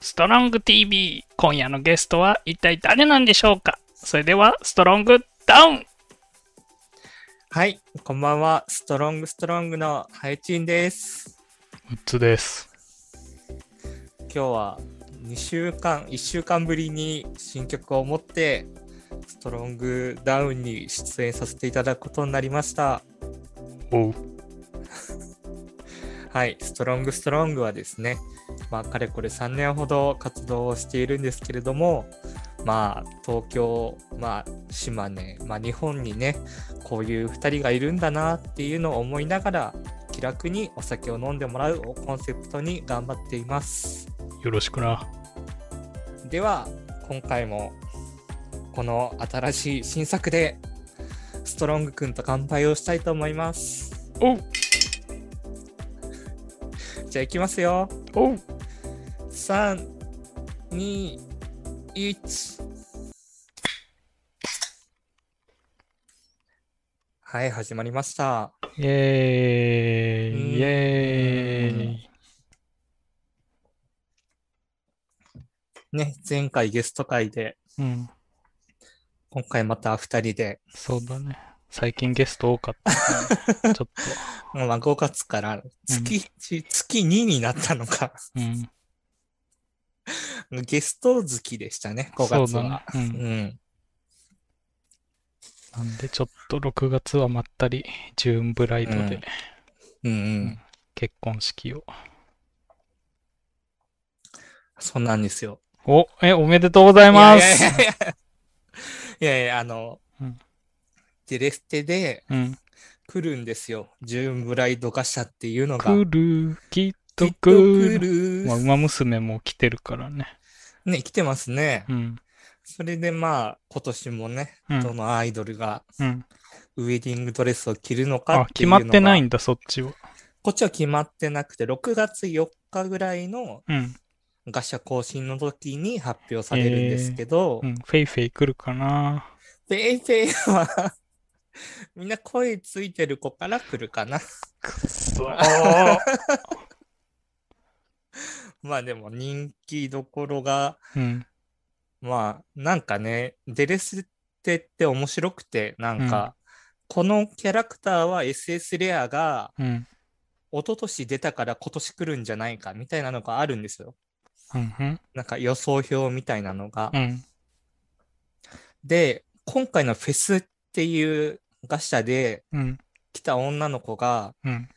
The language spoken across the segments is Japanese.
ストロング TV 今夜のゲストは一体誰なんでしょうか？それではストロングダウンはい、こんばんは。ストロングストロングのハイチンです。うつです今日は2週間、1週間ぶりに新曲を持って、ストロングダウンに出演させていただくことになりました。おう はい、ストロングストロングはですね、まあ、かれこれ3年ほど活動をしているんですけれども、まあ、東京、まあ、島根、まあ、日本にね、こういう2人がいるんだなっていうのを思いながら、気楽にお酒を飲んでもらうをコンセプトに頑張っています。よろしくなでは、今回も、この新しい新作で、ストロングくんと乾杯をしたいと思います。おうじゃあ、いきますよ。おう3、2、1。はい、始まりました。イエーイ。イエーイ。ね、前回ゲスト会で、うん。今回また2人で、そうだね。最近ゲスト多かった、ね、ちょっまあ、5月から月1、月2になったのか。とうんゲスト月でしたね、5月そう。うんうん。なんでちょっと6月はまったりジューンブライドでうんうんうん。結婚式を、そうなんですよ。おえおめでとうございますいやいやいやいや。いやあの、うんデレステでうん来るんですよ。ジューンブライドガシャっていうのが。来るきっときっと来来るまあ、る。馬娘も来てるからね。ね、来てますね。うん。それでまあ、今年もね、うんどのアイドルがうん。ウェディングドレスを着るのかあ、っていうのが決まってないんだ、そっちは。こっちは決まってなくて、6月4日ぐらいのうん。ガシャ更新の時に発表されるんですけど、うん。フェイフェイ来るかな。フェイフェイは みんな声ついてる子から来るかな。くそー。まあでも人気どころが、うん。まあなんかね、デレステって面白くて、なんか、このキャラクターは SS レアがうん。一昨年出たから今年来るんじゃないかみたいなのがあるんですよ。うん。うん。なんか予想表みたいなのが。うん。で、今回のフェスっていうガシャでうん。来た女の子が、うん。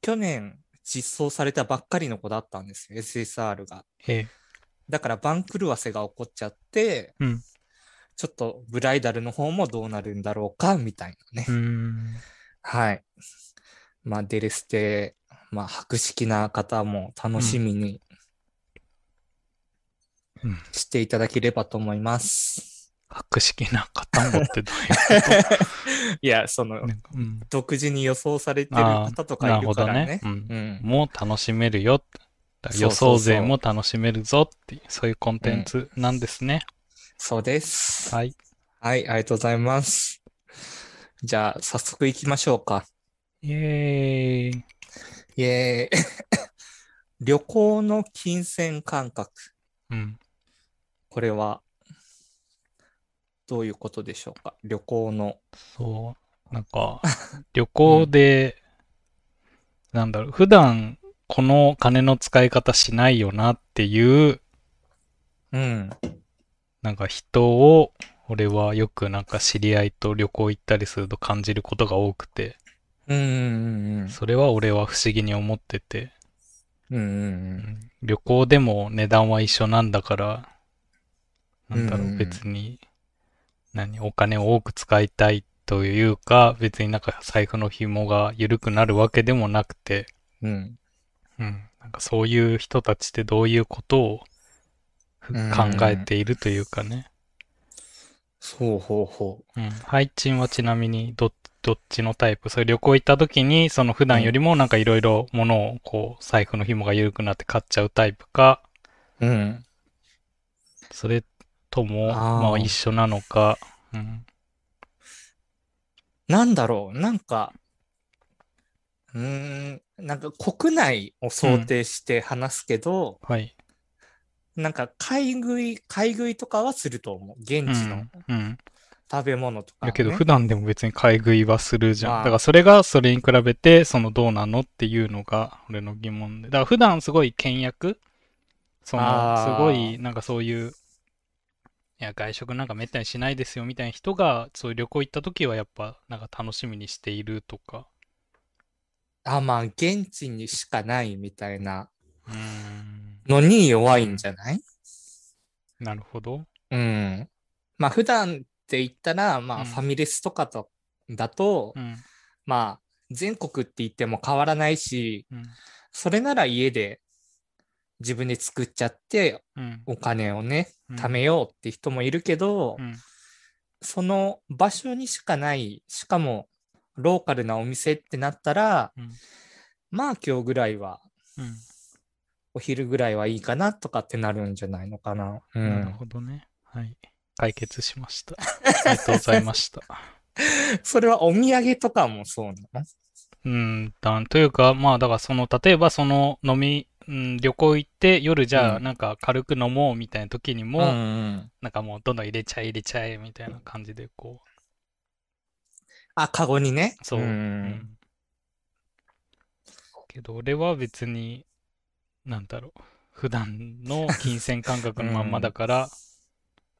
去年実装されたばっかりの子だったんですよ、SSR が。えだから番狂わせが起こっちゃって、うんちょっとブライダルの方もどうなるんだろうか、みたいなね。うーん。はい。まあ、デレステ、まあ、博識な方も楽しみにうん。していただければと思います。博識な方もってどういうこ いや、そのうん。独自に予想されてるあ方とかいるからね。ね。うん。うん。もう楽しめるよ。予想勢も楽しめるぞっていう、そういうコンテンツなんですね。そうです。はい。はい、ありがとうございます。じゃあ、早速行きましょうか。イエーイ。イエーイ。旅行の金銭感覚。うん。これは、どういうことでしょうか？旅行の。そう。なんか、旅行で、なんだろう、普段この金の使い方しないよなっていう、うん。なんか人を、俺はよくなんか知り合いと旅行行ったりすると感じることが多くて、うんうんうんそれは俺は不思議に思ってて、うん。うんうんう。うんん旅行でも値段は一緒なんだから、なんだろう、うんうん別に、何、お金を多く使いたいというか、別になんか財布の紐が緩くなるわけでもなくて、うん。うん、なんかそういう人たちってどういうことを考えているというかね。そうほうほうん。ハイチンはちなみにど、どっちのタイプ？それ旅行行った時に、その普段よりもなんかいろいろ物をこう、財布の紐が緩くなって買っちゃうタイプか、う。うん。それとも、まあ一緒なのか、うん。なんだろう、なんか、うーん、なんか国内を想定して話すけど、はい。なんか買い食い、買い食いとかはすると思う。現地のうん。うん。食べ物とか、ね。だけど普段でも別に買い食いはするじゃん。まあだからそれがそれに比べて、そのどうなのっていうのが俺の疑問で。だから普段すごい倹約？その、すごいなんかそういう、いや、外食なんかめったにしないですよみたいな人が、そういう旅行行った時はやっぱなんか楽しみにしているとか。あ、まあ、現地にしかないみたいな。のに弱いんじゃない？なるほど。うん。まあ、普段って言ったら、まあ、うんファミレスとかと、だと、うん。まあ、全国って言っても変わらないし、うん。それなら家で自分で作っちゃって、うん。お金をね、うん貯めようって人もいるけど、うん。その場所にしかない、しかもローカルなお店ってなったら、うんまあ今日ぐらいは、うん。お昼ぐらいはいいかなとかってなるんじゃないのかな。うなるん。ほどね。はい。解決しました。ありがとうございました。それはお土産とかもそうなの？うん、だというか、まあ、だからその、例えばその飲み、うん、旅行行って夜じゃあうんなんか軽く飲もうみたいな時にも、うんうん。なんかもうどんどん入れちゃえ入れちゃえみたいな感じでこあ、カゴにね。う、そう。んうんけど俺は別に、なんだろう、普段の金銭感覚のまんまだから、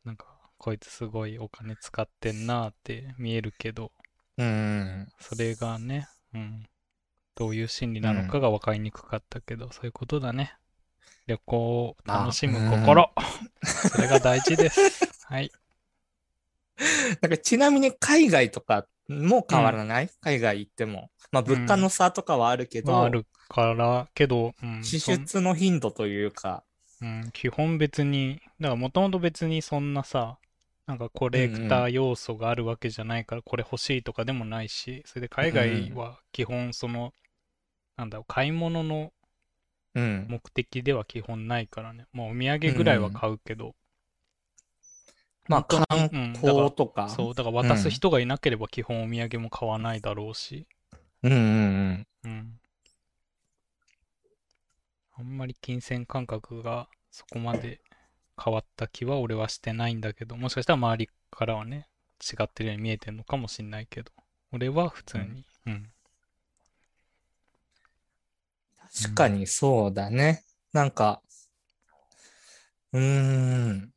なんか、こいつすごいお金使ってんなって見えるけど、うん。それがね、うん、どういう心理なのかが分かりにくかったけど、そういうことだね。旅行を楽しむ心。それが大事です。はい。なんかちなみに海外とかも変わらない、海外行っても。まあ物価の差とかはあるけど、まあ、あるから、けど、うん、支出の頻度というか、うん、基本別に、だからもともと別にそんなさ、なんかコレクター要素があるわけじゃないから、これ欲しいとかでもないし、それで海外は基本その、なんだろう、買い物のうん。目的では基本ないからね。まあお土産ぐらいは買うけど、まあ観光とか。そう、だから渡す人がいなければ基本お土産も買わないだろうし、うんうんうん。うん。あんまり金銭感覚がそこまで変わった気は俺はしてないんだけど、もしかしたら周りからはね、違ってるように見えてるのかもしんないけど、俺は普通に、うん。確かにそうだね。なんか、うーん。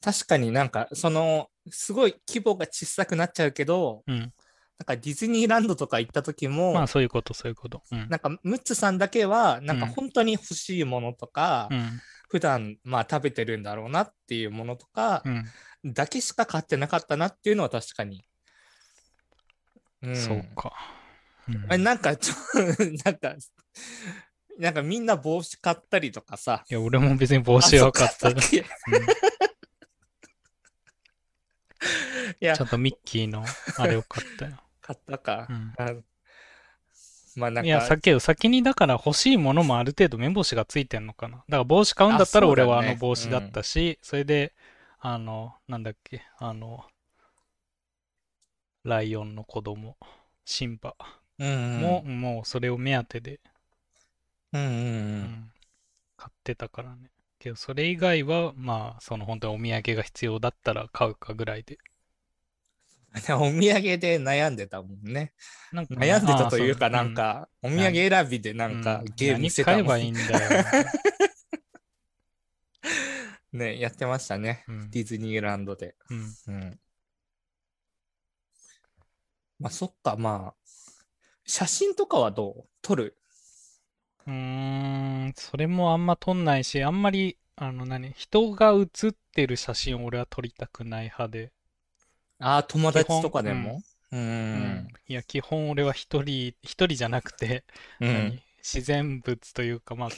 確かになんか、その、すごい規模が小さくなっちゃうけど、うん。なんかディズニーランドとか行った時も、まあそういうこと、そういうこと。うん。なんかムッツさんだけは、なんかうん本当に欲しいものとか、うん。普段まあ食べてるんだろうなっていうものとかうん。だけしか買ってなかったなっていうのは確かに。うんそうか。うんあれなんかちょ、なんか、なんかみんな帽子買ったりとかさ。いや、俺も別に帽子は買った。いやちゃ、んとミッキーのあれを買ったよ。買ったかう。ん。あまあなんいや、か、さけど先にだから欲しいものもある程度目星がついてんのかな。だから帽子買うんだったら俺はあの帽子だったし、それで、あの、なんだっけ、あの、ライオンの子供、シンバうんうん、も、もうそれを目当てで、ううんうんうん。ん買ってたからね。けどそれ以外は、まあ、その本当にお土産が必要だったら買うかぐらいで。お土産で悩んでたもんね。なんか悩んでたというか、なんか、お土産選びでなんかうんゲームしてた何買えばいいんだよ。ね、やってましたね。うんディズニーランドで。うんうん。まあ、そっか、まあ、写真とかはどう？撮る？うーん、それもあんま撮んないし、あんまり、あの何、人が写ってる写真を俺は撮りたくない派で。ああ、友達とかでも？う。うんん。いや、基本俺は一人、一人じゃなくて、うん。何？自然物というか、まあ、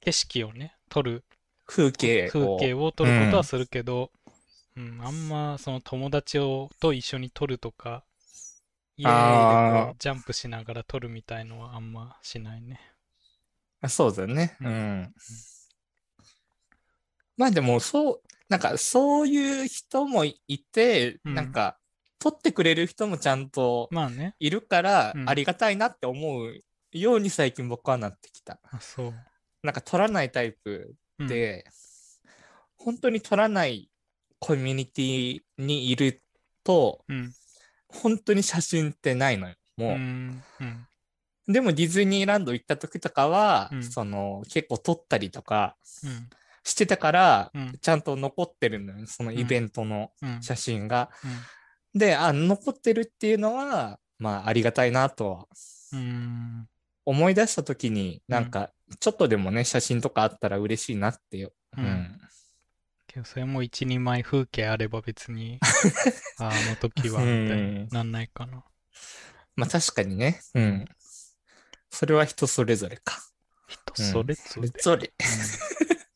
景色をね、撮る、風景を。風景を撮ることはするけど、うん、あんまその友達をと一緒に撮るとか、イエーイジャンプしながら撮るみたいのはあんましないね。あそうだよね。ううんん。まあでも、そう、なんかそういう人もいて、うんなんか、撮ってくれる人もちゃんといるからう、んありがたいなって思うように最近僕はなってきた。あ、そう。なんか撮らないタイプって、本当に撮らないコミュニティにいると、うん。本当に写真ってないのよ。うもう。ん。うん。でもディズニーランド行った時とかは、うんその結構撮ったりとかうん。してたから、うん。ちゃんと残ってるのよ。そのイベントのうん。写真が。うん。で、あ、残ってるっていうのは、まあありがたいなとはうん。思い出した時に、うんなんかちょっとでもね、写真とかあったら嬉しいなってよ。ううんん。けどそれも一人前風景あれば別に、ああの時は、うんみたいになんないかな。まあ確かにね。うん。それは人それぞれか。人それぞそれ。れぞれ。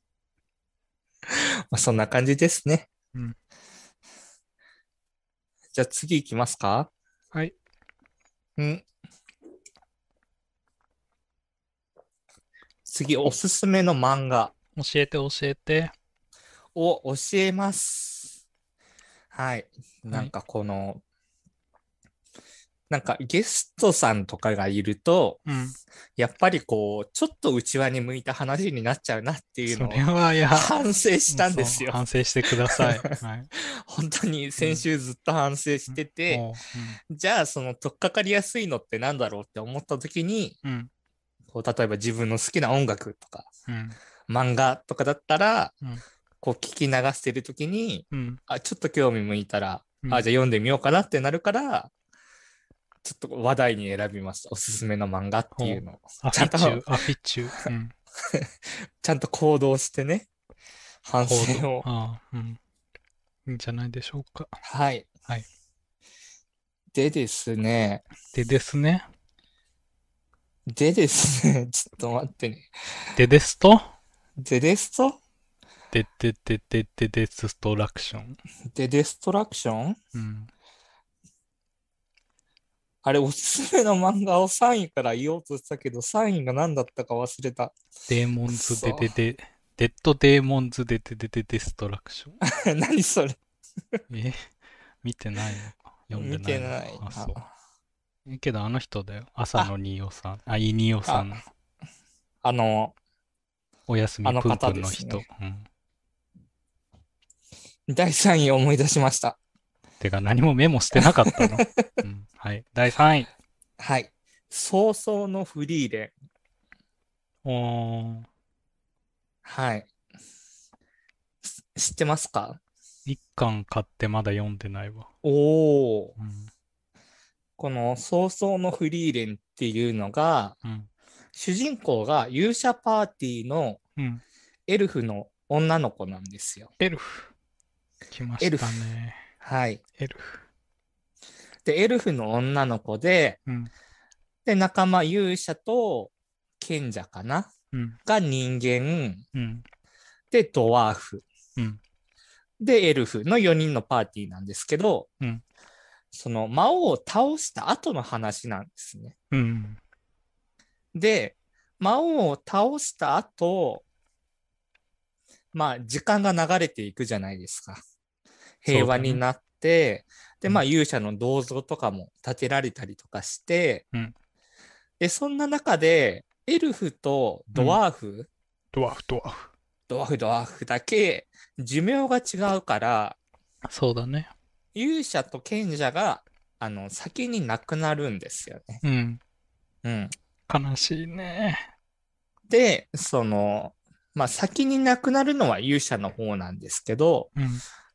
まあそんな感じですね。うんじゃあ次行きますか？はい。うん。次、おすすめの漫画教えて教えて。を教えます。はい。なんかこの、なんかゲストさんとかがいると、うん。やっぱりこう、ちょっと内輪に向いた話になっちゃうなっていうそのを反省したんですよ。反省してください。はい。本当に先週ずっと反省してて、もじゃあその取っかかりやすいのってなんだろうって思った時に、ううん。こう例えば自分の好きな音楽とかうん。漫画とかだったら、うんこう聞き流してる時に、うん。あ、ちょっと興味向いたら、うんあ、じゃあ読んでみようかなってなるから、ちょっと話題に選びました。おすすめの漫画っていうのを。ちゃんと。ちゃんと行動してね、反省を。ああ、うん。いいんじゃないでしょうか。はい。はい。でですね、でですね。でですね、ちょっと待ってね。でですと、でですと？でででででデストラクション。でデストラクションうん。あれ、おすすめの漫画を3位から言おうとしたけど、3位が何だったか忘れた。デーモンズくそででで、デッドデーモンズででででデストラクション。何それえ見てないのか読んで見ないのかてない。あ、そう。えけどあの人だよ。朝のニオさん。あ、いいニオさん。あの、おやすみあのぷんぷ方んの人。ねうん。第3位を思い出しました。てか何もメモしてなかったの？うん、はい。第3位。はい。早々のフリーレン。おー、はい。知ってますか？一巻買ってまだ読んでないわ。おお。うん。この早々のフリーレンっていうのが、うん。主人公が勇者パーティーのうん。エルフの女の子なんですよ。エルフ。来ましたね。はい。エルフ。で、エルフの女の子で、うん。で、仲間勇者と賢者かな？うん。が人間、うん。で、ドワーフ。うん。で、エルフの4人のパーティーなんですけど、うんその魔王を倒した後の話なんですね。うん。で、魔王を倒した後、まあ、時間が流れていくじゃないですか。平和になって、で、まあ、勇者の銅像とかも建てられたりとかして、うんで、そんな中で、エルフとドワーフ、ドワーフ、ドワーフ。ドワーフ、ドワーフだけ寿命が違うから、そうだね。勇者と賢者が、あの、先に亡くなるんですよね。うん。うん。悲しいね。で、その、まあ、先に亡くなるのは勇者の方なんですけど、うん。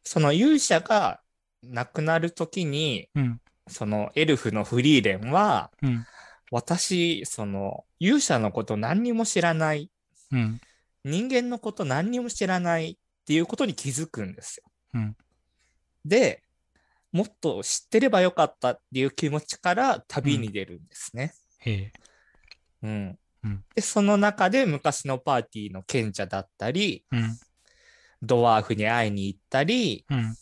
その勇者が亡くなるときに、うん。そのエルフのフリーレンは、うん。私、その勇者のこと何にも知らない、うん。人間のこと何にも知らないっていうことに気づくんですよ。うん。で、もっと知ってればよかったっていう気持ちから旅に出るんですね。うん。うんで、その中で昔のパーティーの賢者だったり、うん。ドワーフに会いに行ったり、うん。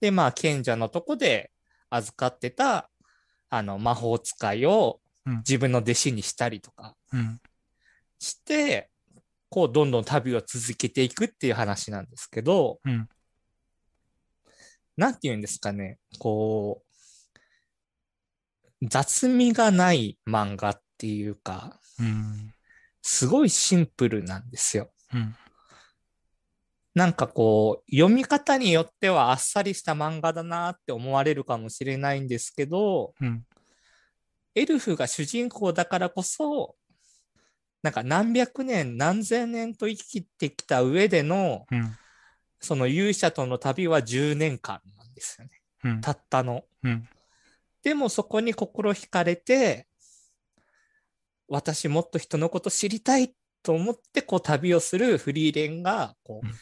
で、まあ、賢者のとこで預かってた、あの、魔法使いをうん自分の弟子にしたりとかうん。して、こう、どんどん旅を続けていくっていう話なんですけど、うん。なんて言うんですかね、こう、雑味がない漫画っていうか、うん。すごいシンプルなんですよ。うん。なんかこう、読み方によってはあっさりした漫画だなって思われるかもしれないんですけど、うん。エルフが主人公だからこそ、なんか何百年、何千年と生きてきた上での、うん。その勇者との旅は10年間なんですよね。うん。たったの。うん。でもそこに心惹かれて、私もっと人のこと知りたいと思ってこう旅をするフリーレンがこううん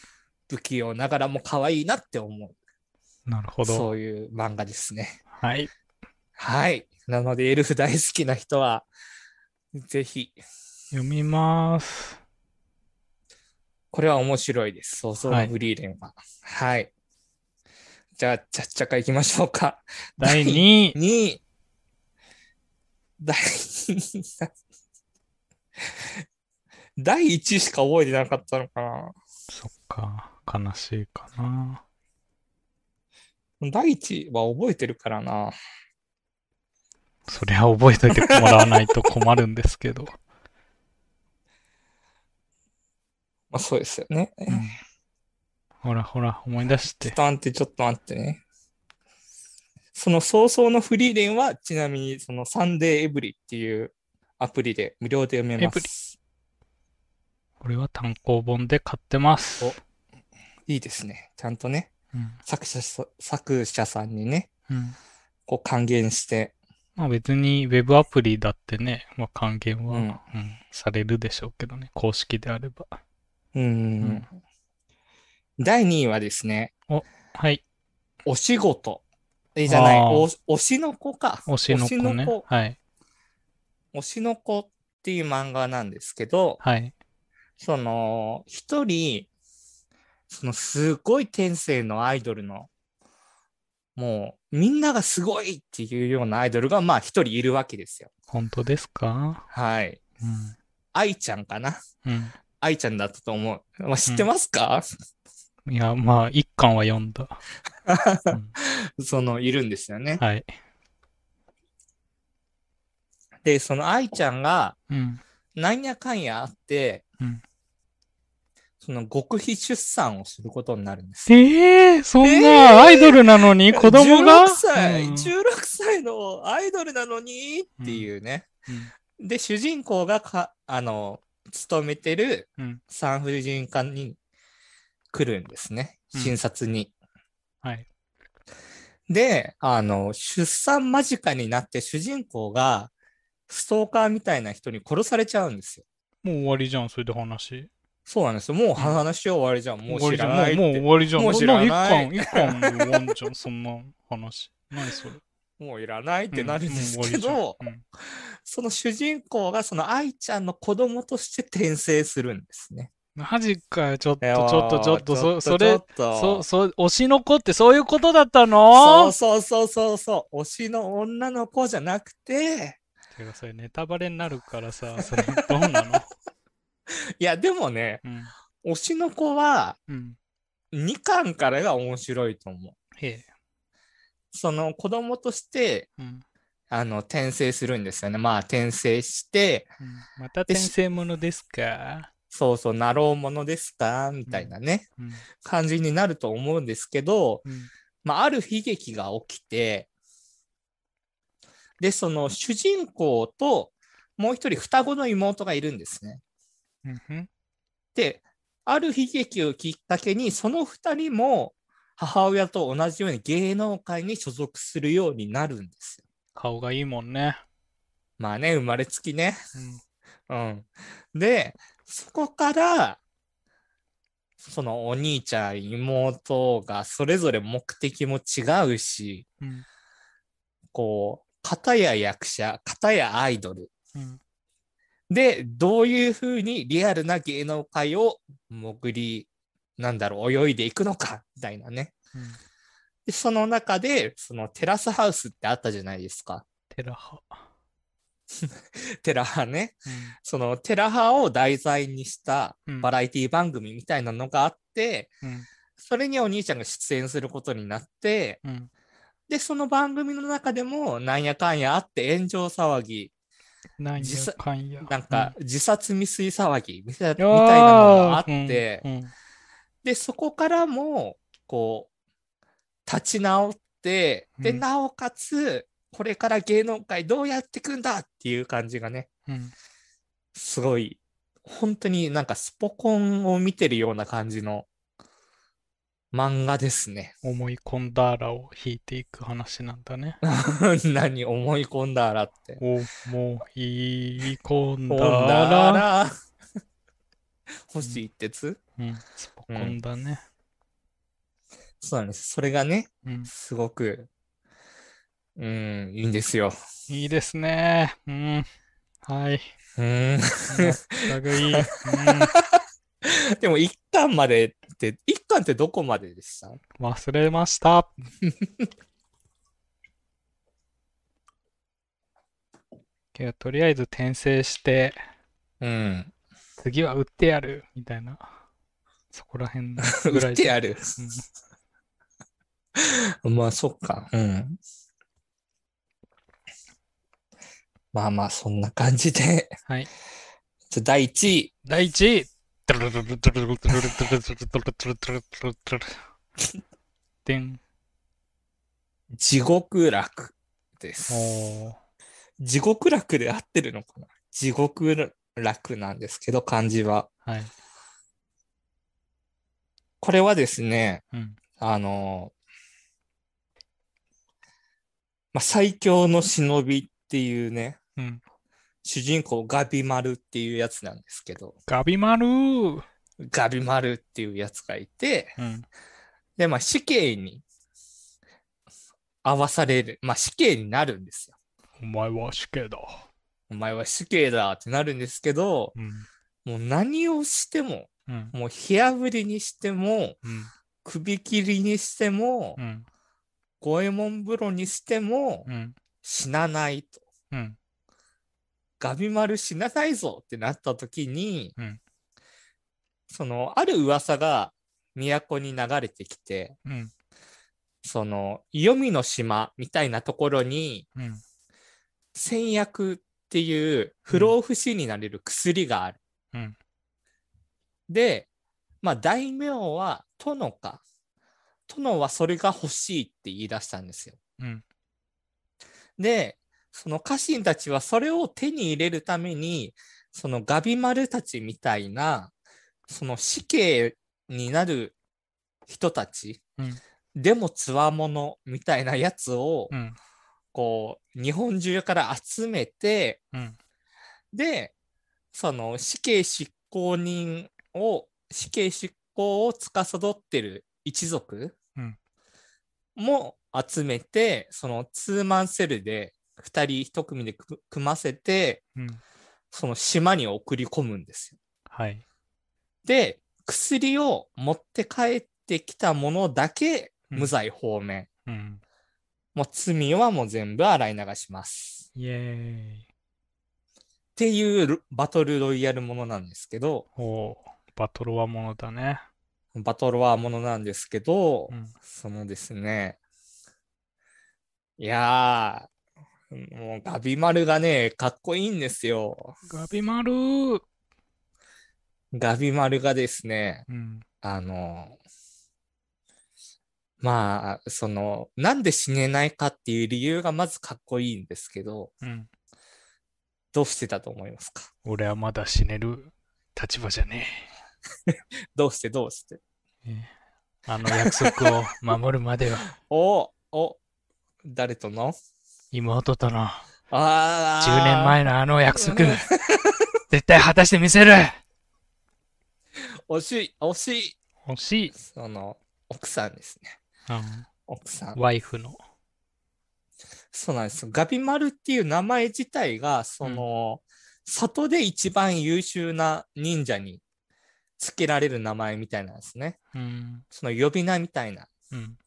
不器用ながらも可愛いなって思う。なるほど。そういう漫画ですね。はい。はい。なのでエルフ大好きな人は、ぜひ、読みます。これは面白いです。そうそうはいフリーレンは。はい。じゃあ、ちゃっちゃか行きましょうか。第2位。2位。第2位。第1位しか覚えてなかったのかな。そっか。悲しいかな。第1位は覚えてるからな。そりゃ覚えといてもらわないと困るんですけど。まあそうですよね。うんほらほら、思い出し。ちょってと待って、ちょっと待ってね。その早々のフリーレンは、ちなみにそのサンデーエブリっていうアプリで無料で読めます。これは単行本で買ってます。おいいですね。ちゃんとね、うん。作者さ作者さんにね、うん。こう還元して、まあ別にウェブアプリだってね、まあ還元は、ううんんされるでしょうけどね、公式であれば。うーん。第2位はですね、はい。お仕事。え、じゃない、お推しの子か。推しの子ね。はい。推しの子っていう漫画なんですけど、はい。その、一人、そのすごい天性のアイドルの、もう、みんながすごいっていうようなアイドルが、まあ一人いるわけですよ。本当ですか？はい。愛ちゃんかな？うん。愛ちゃんだったと思う。まあ、知ってますか、うん。いや、まあ、一巻は読んだ。うんその、いるんですよね。はい。で、その愛ちゃんが、うん。なんやかんやあって、うんその極秘出産をすることになるんですよ。ええー、そんなアイドルなのに？子供が？16歳、うん16歳のアイドルなのに？っていうね。で、主人公がか、あの、勤めてるうん。産婦人科に来るんですね。うん診察に。はい。で、あの、出産間近になって主人公がストーカーみたいな人に殺されちゃうんですよ。もう終わりじゃん、それで話。そうなんですよ。もう話終わりじゃん。もう知終わりじゃん。らない。もう終わりじゃん。もう知らないな一巻、一巻で終わんじゃん、そんな話。何それ。もういらないってなるんですけど、わりじゃんうんその主人公がその愛ちゃんの子供として転生するんですね。マジかよ、ちょっと、ちょっと、ちょっと、そ、それそ、そ、推しの子ってそういうことだったその？うそうそうそうそう。推しの女の子じゃなくて、てか、それネタバレになるからさ、それ、どうなの？いや、でもね、うん。推しの子はうん。2巻からが面白いと思う。へえ。その子供として、うん。あの、転生するんですよね。まあ、転生して、うんまた転生ものですか？そうそう、なろうものですか？みたいなね、うん。感じになると思うんですけど、うん。まあ、ある悲劇が起きて、で、その主人公ともう一人双子の妹がいるんですね。うん。で、ある悲劇をきっかけに、その二人も母親と同じように芸能界に所属するようになるんですよ。顔がいいもんね。まあね、生まれつきね。うん。うん。で、そこから、そのお兄ちゃん、妹がそれぞれ目的も違うし、うん。こう、片や役者、片やアイドル。うん。で、どういうふうにリアルな芸能界を潜り、なんだろう、泳いでいくのか、みたいなね。うん。で、その中で、そのテラスハウスってあったじゃないですか。テラハ。テラハね。うん。そのテラハを題材にしたうんバラエティ番組みたいなのがあって、うん。それにお兄ちゃんが出演することになって、うん。で、その番組の中でもなんやかんやあって炎上騒ぎ、なんやかんや。なんか自殺未遂騒ぎみたいなのがあっうんて、うん。で、で、そこからも、こう、立ち直って、で、うんなおかつ、これから芸能界どうやっていくんだっていう感じがね、うん。すごい、本当になんかスポコンを見てるような感じの漫画ですね。思い込んだらを引いていく話なんだね。何思い込んだらって。思い込んだだら。ら。星一徹？うん。スポコンだね。そうなんです。それがね、うん。すごく、うん、いいんですよ。いいですね。うん。はい。うん。全くいい。うん。でも一巻までって、一巻ってどこまででした？忘れました。けど、とりあえず転生して、うん。次は売ってやるみたいな。そこら辺ぐらい売ってやる？うん まあ、そっか。うん。まあまあ、そんな感じで。はい。じゃあ第1位。第1位でん。地獄楽です。地獄楽で合ってるのかな地獄楽なんですけど、漢字は。はい。これはですね、うん。あの、まあ、最強の忍びっていうね、うん。主人公ガビマルっていうやつなんですけど、ガビマル？ーガビマルっていうやつがいて、うん。で、まあ死刑に合わされる、まあ死刑になるんですよ。お前は死刑だ。お前は死刑だってなるんですけど、うん。もう何をしても、うん。もう火あぶりにしても、うん。首切りにしてもう、ん。五右衛門風呂にしてもうん。死なないと。うん。ガビマル死なないぞってなった時に、うんその、ある噂が都に流れてきて、うん。その、黄泉の島みたいなところに、うん。戦薬っていう不老不死になれる薬がある。うん。で、まあ、大名は殿か。殿はそれが欲しいって言い出したんですよ。うん。で、その家臣たちはそれを手に入れるために、そのガビマルたちみたいな、その死刑になる人たち、うんでもつわものみたいなやつを、うん。こう、日本中から集めて、うん。で、その死刑執行人を、死刑執行を司ってる一族うんも集めて、そのツーマンセルで2人1組で組組ませて、うん。その島に送り込むんですよ。はい。で、薬を持って帰ってきたものだけうん無罪放免。うん。もう罪はもう全部洗い流します。イエーイ。っていうルバトルロイヤルものなんですけど、おー。バトルはものだね。バトルワーものなんですけど、うん。そのですね、いやー、もうガビマルがね、かっこいいんですよ。ガビマルーガビマルがですね、うん。あの、まあ、その、なんで死ねないかっていう理由がまずかっこいいんですけど、うん。どうしてたと思いますか？俺はまだ死ねる立場じゃね どうして？どうして？え。えあの約束を守るまでは おお誰との？妹とのああ10年前のあの約束絶対果たしてみせる惜しい惜しい欲しい。その、奥さんですね。うん。奥さん。ワイフの。そうなんですよ。ガビマルっていう名前自体が、その、里で一番優秀な忍者に付けられる名前みたいなんですね。うん。その呼び名みたいな。うん。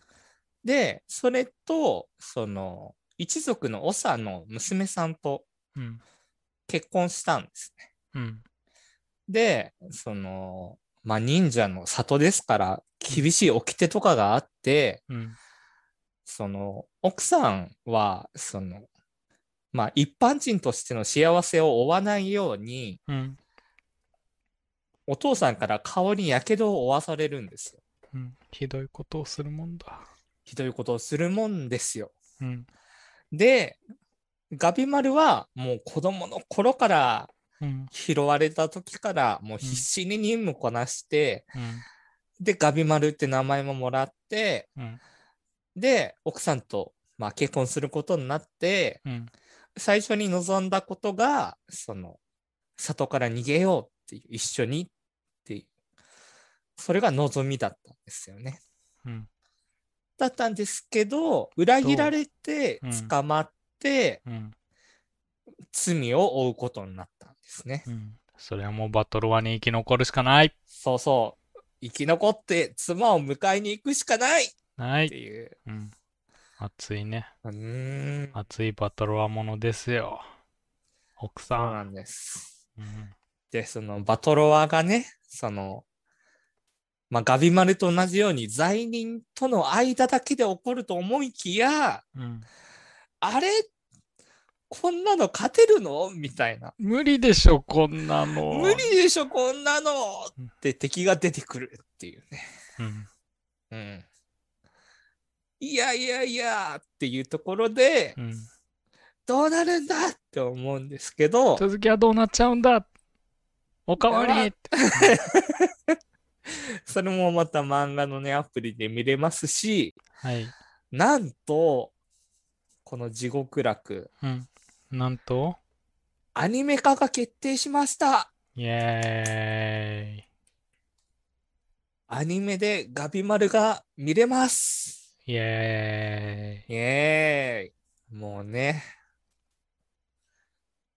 で、それと、その、一族の長の娘さんとうん。結婚したんですね。うん。で、その、まあ忍者の里ですから、厳しい掟とかがあって、うん。その、奥さんは、その、まあ一般人としての幸せを追わないように、うん。お父さんから顔に火傷を負わされるんですよ。うん。ひどいことをするもんだ。ひどいことをするもんですよ。うん。で、ガビマルはもう子供の頃からうん。拾われた時からもう必死に任務こなして、うん。で、ガビマルって名前ももらって、うん。で、奥さんと、まあ、結婚することになって、うん。最初に望んだことが、その、里から逃げようっていう、一緒にっていう、それが望みだったんですよね。うん。だったんですけど、裏切られてうん捕まって、うん。罪を負うことになったんですね。うん。それはもうバトルワに生き残るしかない。そうそう。生き残って妻を迎えに行くしかないっない。ていう。うん。熱いね。うーん。熱いバトルワものですよ。奥そうさ。なんんです。うん。で、そのバトロワがね、その、まあ、ガビマルと同じように罪人との間だけで起こると思いきや、うん。あれ？こんなの勝てるの？みたいな。無理でしょ、こんなの。無理でしょ、こんなのうんって敵が出てくるっていうね。うん。うん。いやいやいやっていうところで、うん。どうなるんだって思うんですけど、続きはどうなっちゃうんだ？おかわり。それもまた漫画のね、アプリで見れますし、はい。なんと、この地獄楽、うん。なんと、アニメ化が決定しました。イエーイ。アニメでガビマルが見れます。イエーイ。イエーイ。もうね、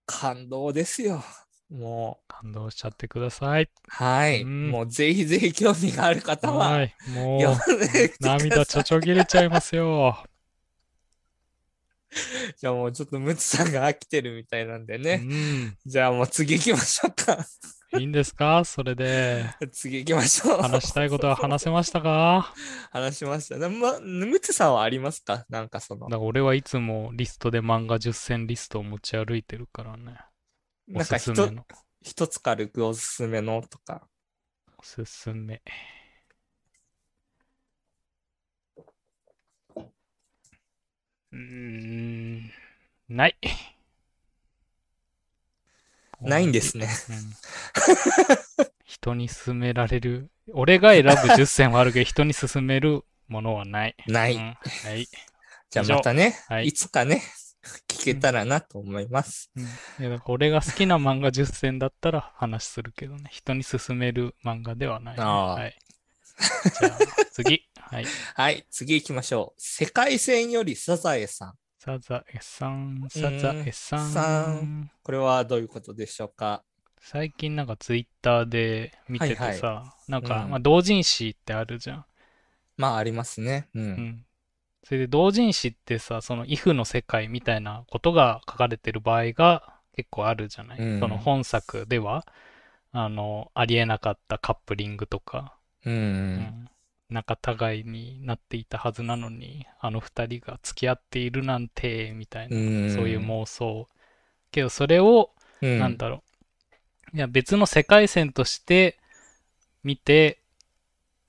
感動ですよ。もう、感動しちゃってください。はい。うんもうぜひぜひ興味がある方は、はい。も読んでみてください涙ちょちょぎれちゃいますよ。じゃあもうちょっとムツさんが飽きてるみたいなんでうね。ん。じゃあもう次行きましょうか。いいんですか？それで。次行きましょう。話したいことは話せましたか？話しました。ムツさんはありますか？なんかそのだか、ら俺はいつもリストで漫画10選リストを持ち歩いてるからね。おなんかすすひとめの。一つ軽くおすすめのとか。おすすめ。うーん、ない。ないんですね。うん。人に勧められる。俺が選ぶ10選はあるけど、人に勧めるものはない。ない。うん、はい。じゃあまたね、はいい、つかね、聞けたらなと思います。うん、いやだから俺が好きな漫画10選だったら話するけどね。人に勧める漫画ではない、ね。はい。じゃあ、次。はい。はい、次行きましょう。世界線よりサザエさん。サザエさん、サザエさん。さんこれはどういうことでしょうか？最近なんかツイッターで見ててさ、はいはなんか、うんまあ、同人誌ってあるじゃん。まあ、ありますね。う。うんん。それで同人誌ってさ、その if の世界みたいなことが書かれてる場合が結構あるじゃない？うんその本作では、あの、ありえなかったカップリングとか、うん。うん仲違いになっていたはずなのに、あの二人が付き合っているなんて、みたいな、うんそういう妄想。けどそれを、うん。なんだろう。いや、別の世界線として見て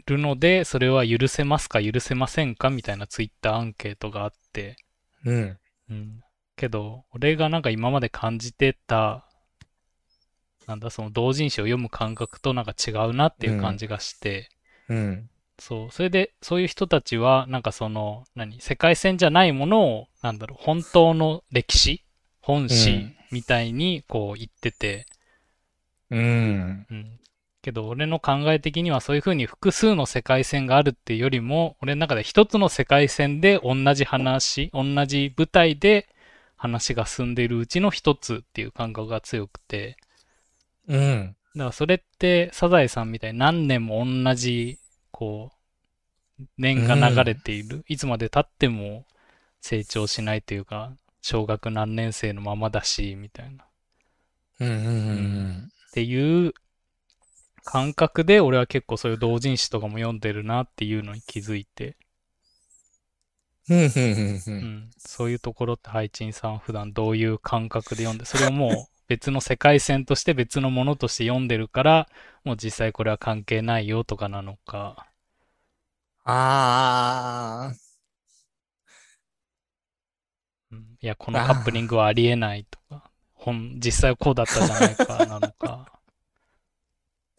るので、それは許せますか許せませんかみたいなツイッターアンケートがあって。うん。うん。けど、俺がなんか今まで感じてた、なんだ、その同人誌を読む感覚となんか違うなっていう感じがして、うん。そう。それで、そういう人たちは、なんかその、何、世界線じゃないものを、なんだろう、本当の歴史本う誌んみたいに、こう言ってて、うん。うん。けど、俺の考え的にはそういうふうに複数の世界線があるっていうよりも、俺の中で一つの世界線で同じ話、同じ舞台で話が進んでいるうちの一つっていう感覚が強くて、うん。だからそれってサザエさんみたいに何年も同じ、こう、年が流れている。いつまで経っても成長しないというか、小学何年生のままだし、みたいな。うん。うん。っていう感覚で俺は結構そういう同人誌とかも読んでるなっていうのに気づいて、うん。そういうところってハイチンさんは普段どういう感覚で読んで、それをも別の世界線として別のものとして読んでるから、もう実際これは関係ないよとかなのか。ああ、うんいや、このカップリングはありえないとか、本、実際はこうだったじゃないかなのか。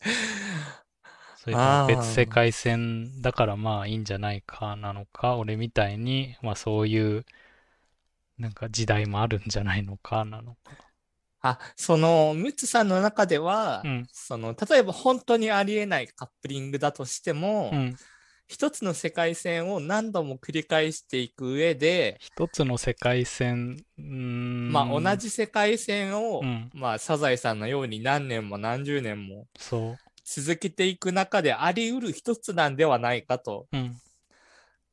それとも別世界線だからまあいいんじゃないかなのか、俺みたいに、まあそういう、なんか時代もあるんじゃないのかなのか。あ、その、ムツさんの中では、うんその、例えば本当にありえないカップリングだとしても、うん。一つの世界線を何度も繰り返していく上で、一つの世界線。まあ同じ世界線を、うんまあサザエさんのように何年も何十年もそ続けていく中であり得る一つなんではないかとう。うん。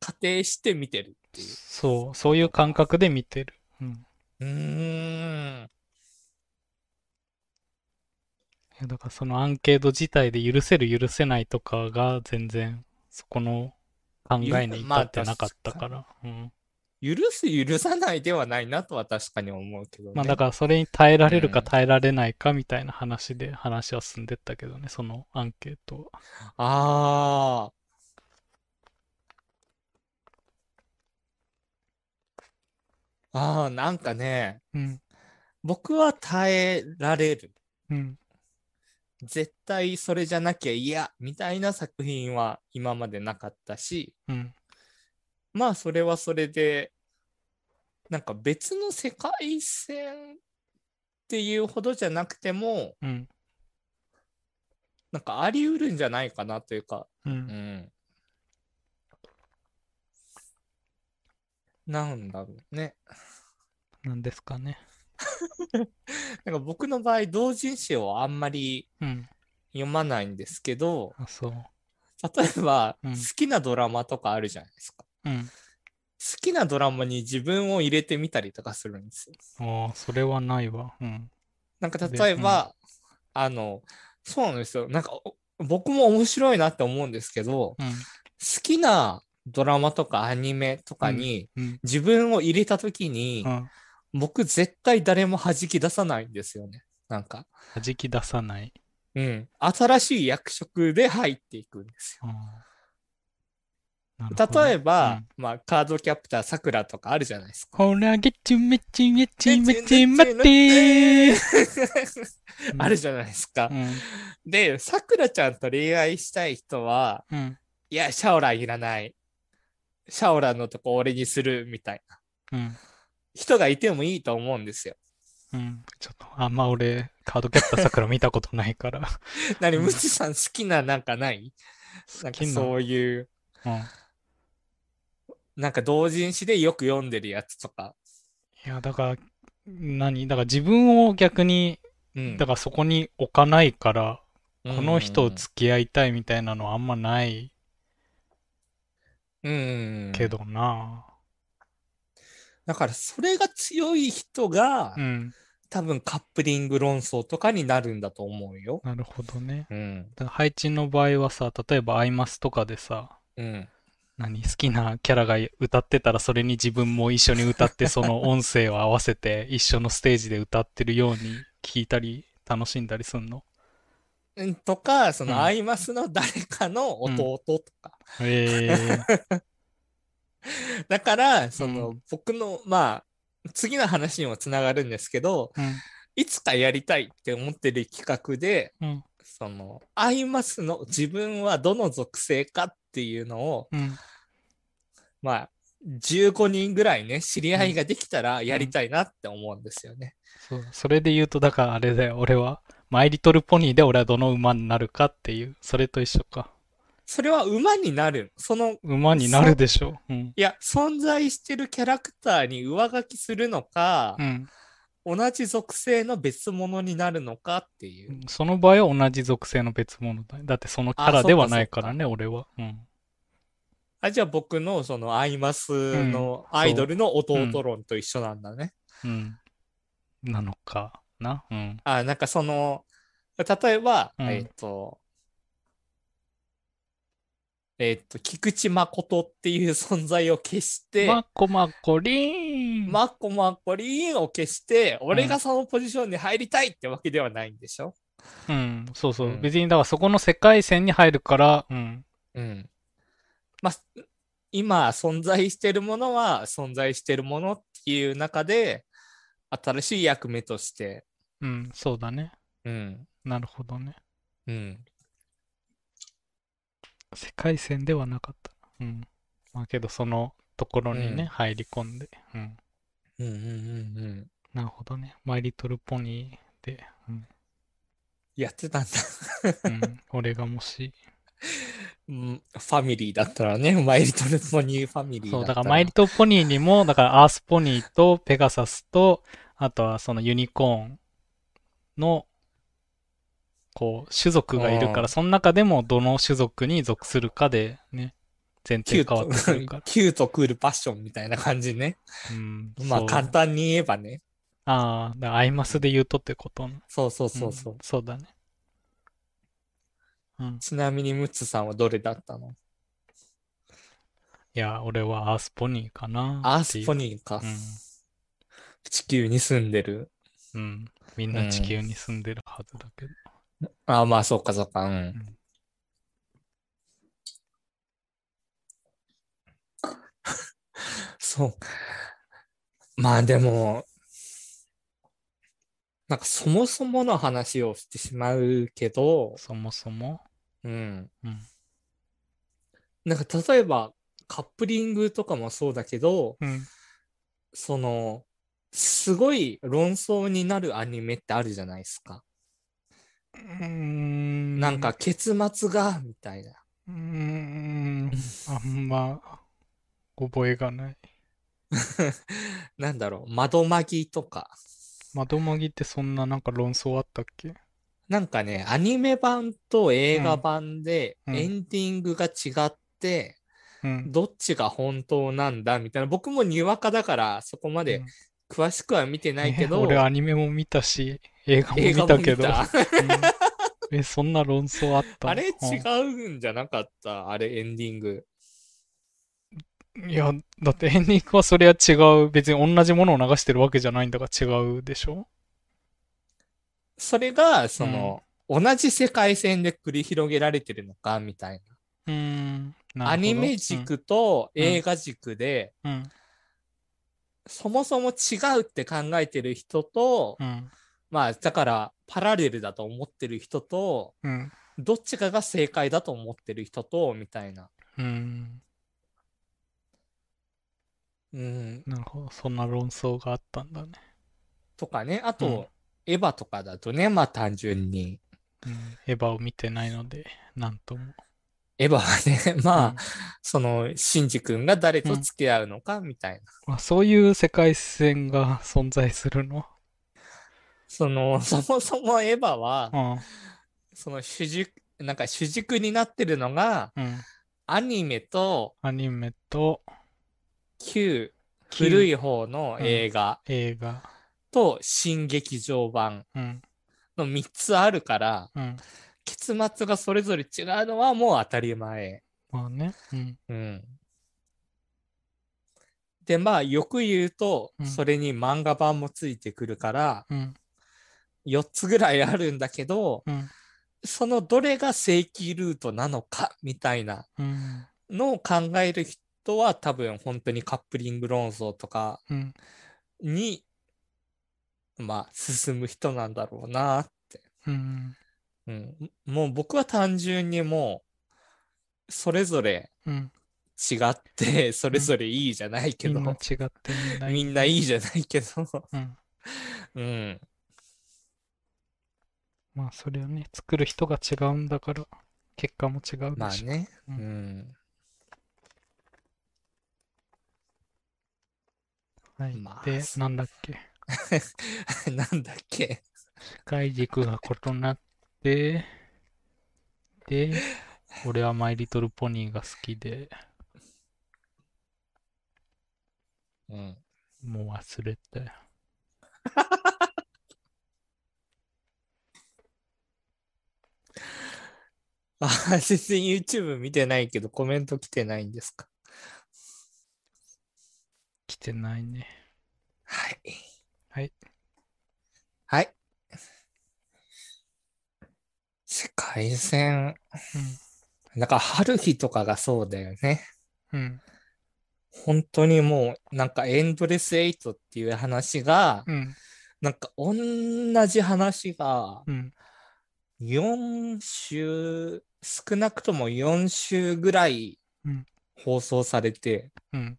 仮定して見てるっていう。そう。そういう感覚で見てる。うん。うーん。いやだからそのアンケート自体で許せる許せないとかが全然そこの考えに至ってなかったから。うん。許す許さないではないなとは確かに思うけどね。まあだからそれに耐えられるかうん耐えられないかみたいな話で話は進んでったけどね、そのアンケートは。ああ。ああ、なんかね、うん。僕は耐えられる。うん。絶対それじゃなきゃ嫌みたいな作品は今までなかったし、うん。まあそれはそれで、なんか別の世界線っていうほどじゃなくても、うん。なんかあり得るんじゃないかなというか、う。うんん。なんだろうね。なんですかね。なんか僕の場合、同人誌をあんまりうん。読まないんですけど、う。例えば、うん好きなドラマとかあるじゃないですか。うん。好きなドラマに自分を入れてみたりとかするんですよ。ああ、それはないわ。うん。なんか例えば、あの、そうなんですよ。なんかお僕も面白いなって思うんですけど、うん。好きなドラマとかアニメとかにうん。自分を入れたときに、うん。僕絶対誰も弾き出さないんですよね。なんか、弾き出さない。うん。新しい役職で入っていくんですよ。例えば、まあ、カードキャプターさくらとかあるじゃないですか。ほら、げちめちめちめちまってー。あるじゃないですかう。ん。で、さくらちゃんと恋愛したい人は、うん。いや、シャオランいらない。シャオランのとこ俺にするみたいなうん。人がいてもいいと思うんですよ。うん。ちょっと、あんま俺、カードキャプター桜見たことないから。何、うんムチさん好きななんかない？な？んか。そういう、うん。なんか同人誌でよく読んでるやつとか。いや、だから、何？だから自分を逆に、うん。だからそこに置かないから、らこの人と付き合いたいみたいなのはあんまないうん。け。どな。だからそれが強い人が、うん。多分カップリング論争とかになるんだと思うよ。なるほどね。うん。配置の場合はさ、例えばアイマスとかでさ、うん。何好きなキャラが歌ってたらそれに自分も一緒に歌って その音声を合わせて一緒のステージで歌ってるように聞いたり楽しんだりすんの？うんとか、そうんのアイマスの誰かの弟とか。ええ だから、その、う僕の、まあ、次の話にもつながるんですけど、うん。いつかやりたいって思ってる企画で、うん。その、アイマスの自分はどの属性かっていうのを、うん。まあ、15人ぐらいね、知り合いができたらやりたいなって思うんですよね。そう。それで言うとだからあれだよ俺はマイリトルポニーで俺はどの馬になるかっていうそれと一緒かそれは馬になる。その、馬になるでしょ。うん。いや、存在してるキャラクターに上書きするのか、うん。同じ属性の別物になるのかっていう。その場合は同じ属性の別物だ。だってそのキャラではないからね俺は。うん。あ、じゃあ僕のそのアイマスのうん。アイドルの弟論と一緒なんだね。うん。なのかな。うん。あ、なんかその、例えば、うん。えっと、えっと、菊池誠っていう存在を消して、マコマコリーン。マコマコリーンを消して、俺がそのポジションに入りたいってわけではないんでしょ？うん、そうそう。うん別に、だからそこの世界線に入るから、うん。うん。まあ、今存在してるものは存在してるものっていう中で、新しい役目として、うん、そうだね。うん、なるほどね。うん、世界線ではなかった。うん。まあけど、そのところにね、うん入り込んで。うん。うん、うん、うん、うん。なるほどね。マイリトルポニーで、うん。やってたんだ。うん、俺がもし、うんファミリーだったらね、 My Little Pony ファミリーそう、だから My Little Pony にも、だからアースポニーとペガサスと、あとはそのユニコーンの、こう、種族がいるから、その中でもどの種族に属するかでね、前キュ提変わってくるから。、キュートクールパッションみたいな感じね。うん、まあ簡単に言えばね。ああ、アイマスで言うとってことね。そうそうそうそう。んそうだね。うん。ちなみにムツさんはどれだったの？いや、俺はアースポニーかなアースポニーか。うん地球に住んでる？うん。みんな地球に住んでるはずだけど。ああ、まあそうかそうか。うん。うん そう。まあでも、なんかそもそもの話をしてしまうけど、そもそも？うん。うん。なんか例えばカップリングとかもそうだけど、うん。その、すごい論争になるアニメってあるじゃないですか。うーんなんか、結末が、みたいな。うーん、あんま覚えがない。なんだろう、窓マギとか。窓マギってそんななんか論争あったっけ？なんかね、アニメ版と映画版でうんエンディングが違って、うん。どっちが本当なんだみたいな。僕もにわかだからそこまでうん詳しくは見てないけど、ね俺アニメも見たし、映画も見たけど。え、そんな論争あった？あれ違うんうんじゃなかった？あれエンディング。いや、だってエンディングはそれは違う。別に同じものを流してるわけじゃないんだから違うでしょ？それが、その、同じ世界線で繰り広げられてるのかみたいうーん。なな。アニメ軸とうん映画軸で、うん。うん。そもそも違うって考えてる人と、うん。まあ、だから、パラレルだと思ってる人と、うん。どっちかが正解だと思ってる人と、みたいな。うん。うん。なるほど。そんな論争があったんだね。とかね。あと、うんエヴァとかだとね、まあ単純に。うん。エヴァを見てないので、なんとも。エヴァはね、まあ、うんその、シンジ君が誰と付き合うのか、みたいな。あそういう世界線が存在するの？その、そもそもエヴァは、うん。その主軸、なんか主軸になってるのが、うん。アニメとアニメと旧、旧古い方の映画映画。と新劇場版うん。の3つあるから、うん。結末がそれぞれ違うのはもう当たり前。まあね。うん。うん。で、まあ、よく言うとう、んそれに漫画版もついてくるから、うん。4つぐらいあるんだけど、うん。そのどれが正規ルートなのか、みたいなうん。のを考える人は多分本当にカップリング論争とかうん。に、まあ、進む人なんだろうなって。うん。うん。もう僕は単純にもう、それぞれうん。違って、それぞれいいじゃないけど、みんな違ってみんないい。みんないいじゃないけど、うん。うん。まあそれはね、作る人が違うんだから、結果も違うでしょ。まあね。ううんん。はい。まあで、なんだっけ？なんだっけ？世界軸が異なって、で、俺はマイリトルポニーが好きで、うん。もう忘れたよ。あ、全然 YouTube 見てないけどコメント来てないんですか？来てないね。はい。はい。はい。世界戦。なんか春日とかがそうだよね。うん。うん。本当にもう、なんかエンドレスエイトっていう話が、うん。なんか同じ話がうん。4週、少なくとも4週ぐらいうん放送されて、うん。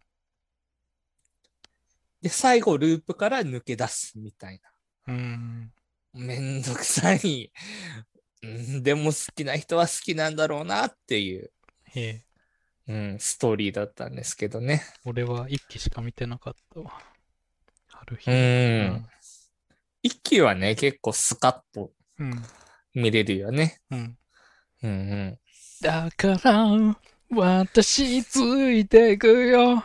で、最後ループから抜け出すみたいうん。な。めんどくさい。うんでも好きな人は好きなんだろうなっていう。うん、ストーリーだったんですけどね。俺は一期しか見てなかったわ。春日。う。うん一期はね、結構スカッとうん。見れるよね。うん。うんうん。だから、私ついてくよ。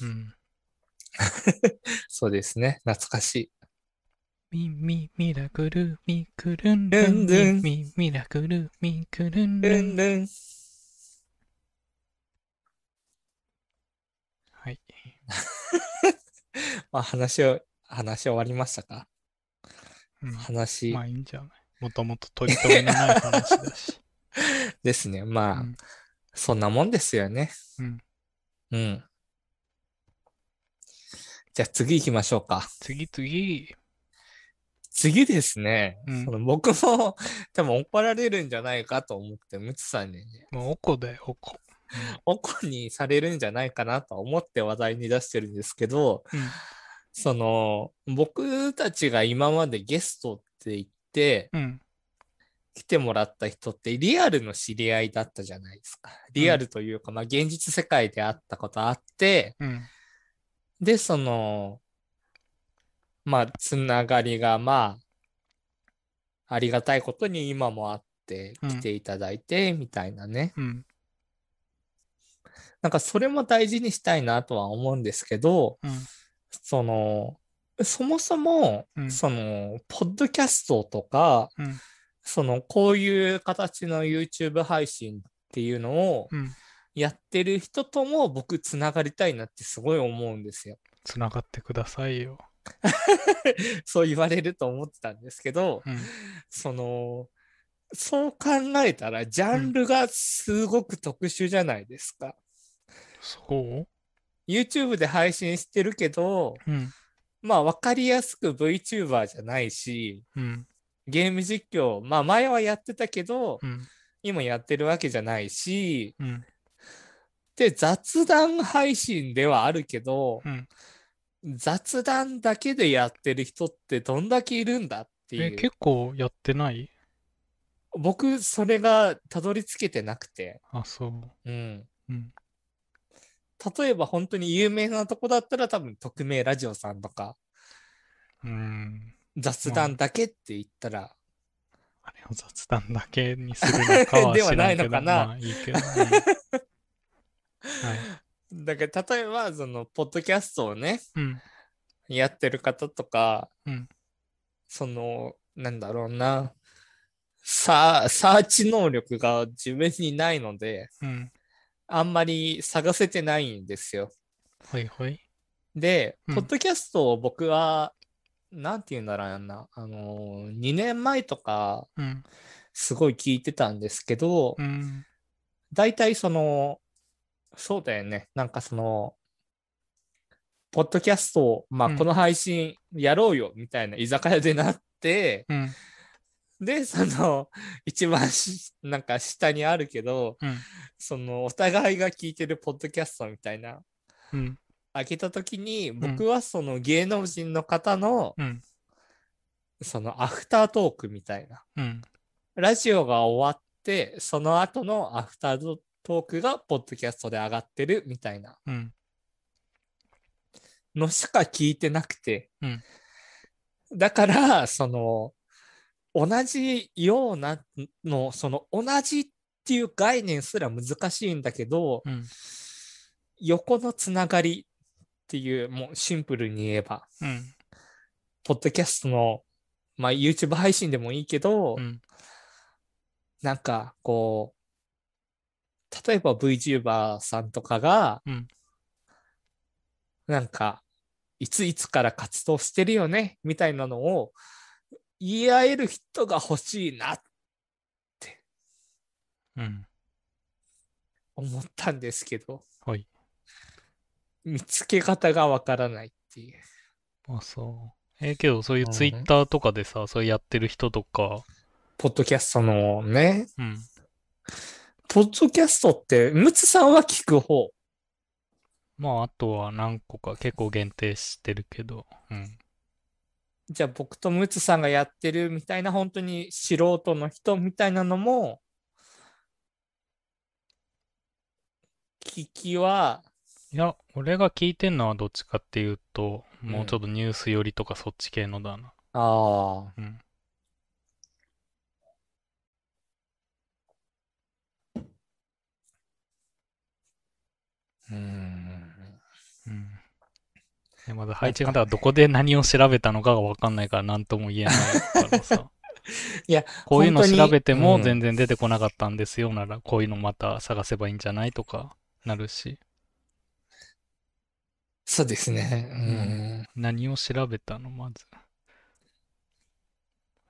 うん。そうですね。懐かしい。ミミミラクルミクルンルンルンミミラクルミクルンルンルン。はい。まあ話を、話終わりましたか？うん話まあいいんじゃないもともと取り留めのない話だし。ですね。まあ、うんそんなもんですよね。うん。うん。じゃあ次行きましょうか。次次。次ですね。うんその僕も 多分怒られるんじゃないかと思って、ムツさんにね、もうおこだよ、おこ。おこにされるんじゃないかなと思って話題に出してるんですけど、うん。その、僕たちが今までゲストって言ってうん。来てもらった人ってリアルの知り合いだったじゃないですか。リアルというか、まあ現実世界で会ったことあって、うん。で、その、まあ、つながりが、まあ、ありがたいことに今もあって、うん来ていただいて、みたいなね。うん。なんか、それも大事にしたいなとは思うんですけど、うん。その、そもそも、うんその、ポッドキャストとか、うん。その、こういう形の YouTube 配信っていうのをうん。やってる人とも僕つながりたいなってすごい思うんですよ。つながってくださいよ。そう言われると思ってたんですけど、うん。その、そう考えたら、ジャンルがすごく特殊じゃないですか。そう？YouTube で配信してるけど、うん。まあ分かりやすく VTuber じゃないし、うん。ゲーム実況、まあ前はやってたけど、うん。今やってるわけじゃないし、うん。で、雑談配信ではあるけど、うん。雑談だけでやってる人ってどんだけいるんだってえ、いう。結構やってない？僕、それがたどり着けてなくて。あ、そう。うん。うん。例えば本当に有名なとこだったら多分匿名ラジオさんとかうん。雑談だけって言ったら、あれを雑談だけにするのかは ではないのかなまあいいけど。うんはい。だから例えばそのポッドキャストをねうん。やってる方とか、うんそのなんだろうなササーチ能力が自分にないのでうん。あんまり探せてないんですよ。はいはい。で、うんポッドキャストを僕はなんて言うんだろうなあの2年前とかうん。すごい聞いてたんですけど、うん。大体その、そうだよね。なんかその、ポッドキャストを、まあうんこの配信やろうよみたいな居酒屋でなって、うん。で、その、一番しなんか下にあるけど、うん。その、お互いが聞いてるポッドキャストみたいな、うん。開けたときに、僕はその芸能人の方の、うん。そのアフタートークみたいな。うん。ラジオが終わって、その後のアフタートークがポッドキャストで上がってるみたいなうん。のしか聞いてなくて。うんだから、その、同じようなの、その同じっていう概念すら難しいんだけど、うん。横のつながりっていう、もうシンプルに言えば、うん。ポッドキャストの、まあ、YouTube 配信でもいいけど、うん。なんか、こう、例えば VTuber さんとかが、うんなんか、いついつから活動してるよね、みたいなのを言い合える人が欲しいなうん。思ったんですけど、はい。見つけ方がわからないっていう。あ、そう。えーけど、そういううん Twitter とかでさ、そうやってる人とか、ポッドキャストのね、うん。ポッドキャストって、ムツさんは聞く方？まあ、あとは何個か結構限定してるけど、うん。じゃあ僕とムツさんがやってるみたいな本当に素人の人みたいなのも聞きはいや、俺が聞いてんのはどっちかっていうと、もううんちょっとニュース寄りとかそっち系のだな。ああうん。うんうん。でまだ配置が、だからどこで何を調べたのかがわかんないから何とも言えない。からさ。いやこういうの調べてもうん全然出てこなかったんですよなら、こういうのまた探せばいいんじゃないとかなるし、そうですね。何を調べたのまず。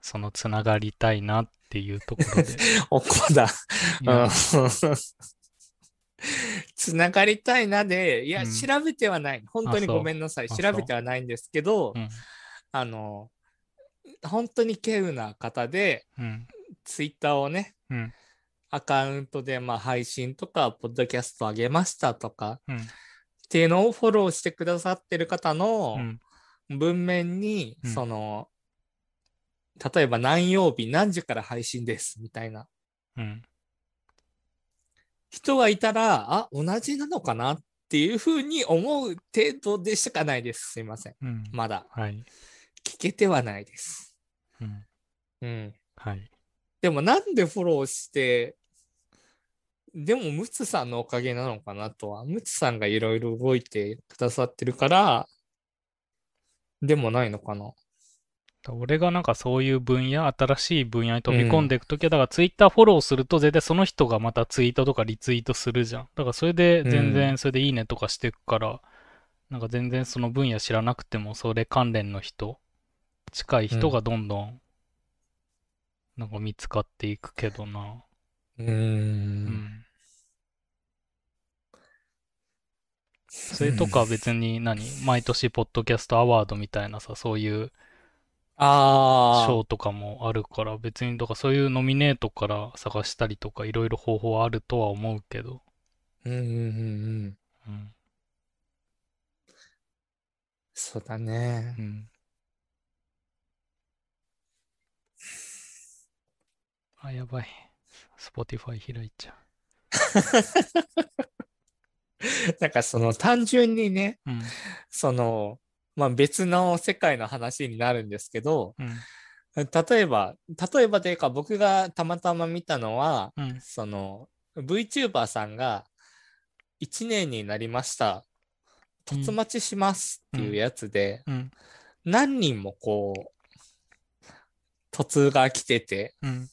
そのつながりたいなっていうところで。う んおこだ。うんつながりたいなでいや、うん調べてはない本当にごめんなさいあ調べてはないんですけどうん。あの本当に稀有な方でうん。ツイッターをねうん。アカウントでまあ配信とか、ポッドキャスト上げましたとかうん。っていうのをフォローしてくださってる方うのん。文面に、うんその、例えば何曜日何時から配信ですみたいなうん。人がいたら、あ、同じなのかなっていうふうに思う程度でしかないです。すいません。うん。まだはい。聞けてはないです。うん。うん。はい。でもなんでフォローして、でもムツさんのおかげなのかなとは、ムツさんがいろいろ動いてくださってるから、でもないのかな。俺がなんかそういう分野、新しい分野に飛び込んでいくときは、だからツイッターフォローすると絶対その人がまたツイートとかリツイートするじゃん。だからそれで全う然それでいいねとかしていくから、なんか全然その分野知らなくてもそれ関連の人、近い人がどんどんなんか見つかっていくけどな。うー。うんん。それとか別に何？毎年ポッドキャストアワードみたいなさ、そういうあ賞とかもあるから、別に、だからそういうノミネートから探したりとか、いろいろ方法はあるとは思うけど、あ。うんうんうんうん。うん。そうだねう。ん。あ、やばい。Spotify 開いちゃ なんかその単純にね、う。うん。その、まあ別の世界の話になるんですけど、うん。例えば、例えばというか僕がたまたま見たのは、うん。その VTuber さんが1年になりました。突待ちしますっていうやつで、うん。何人もこう、突が来てて、うん。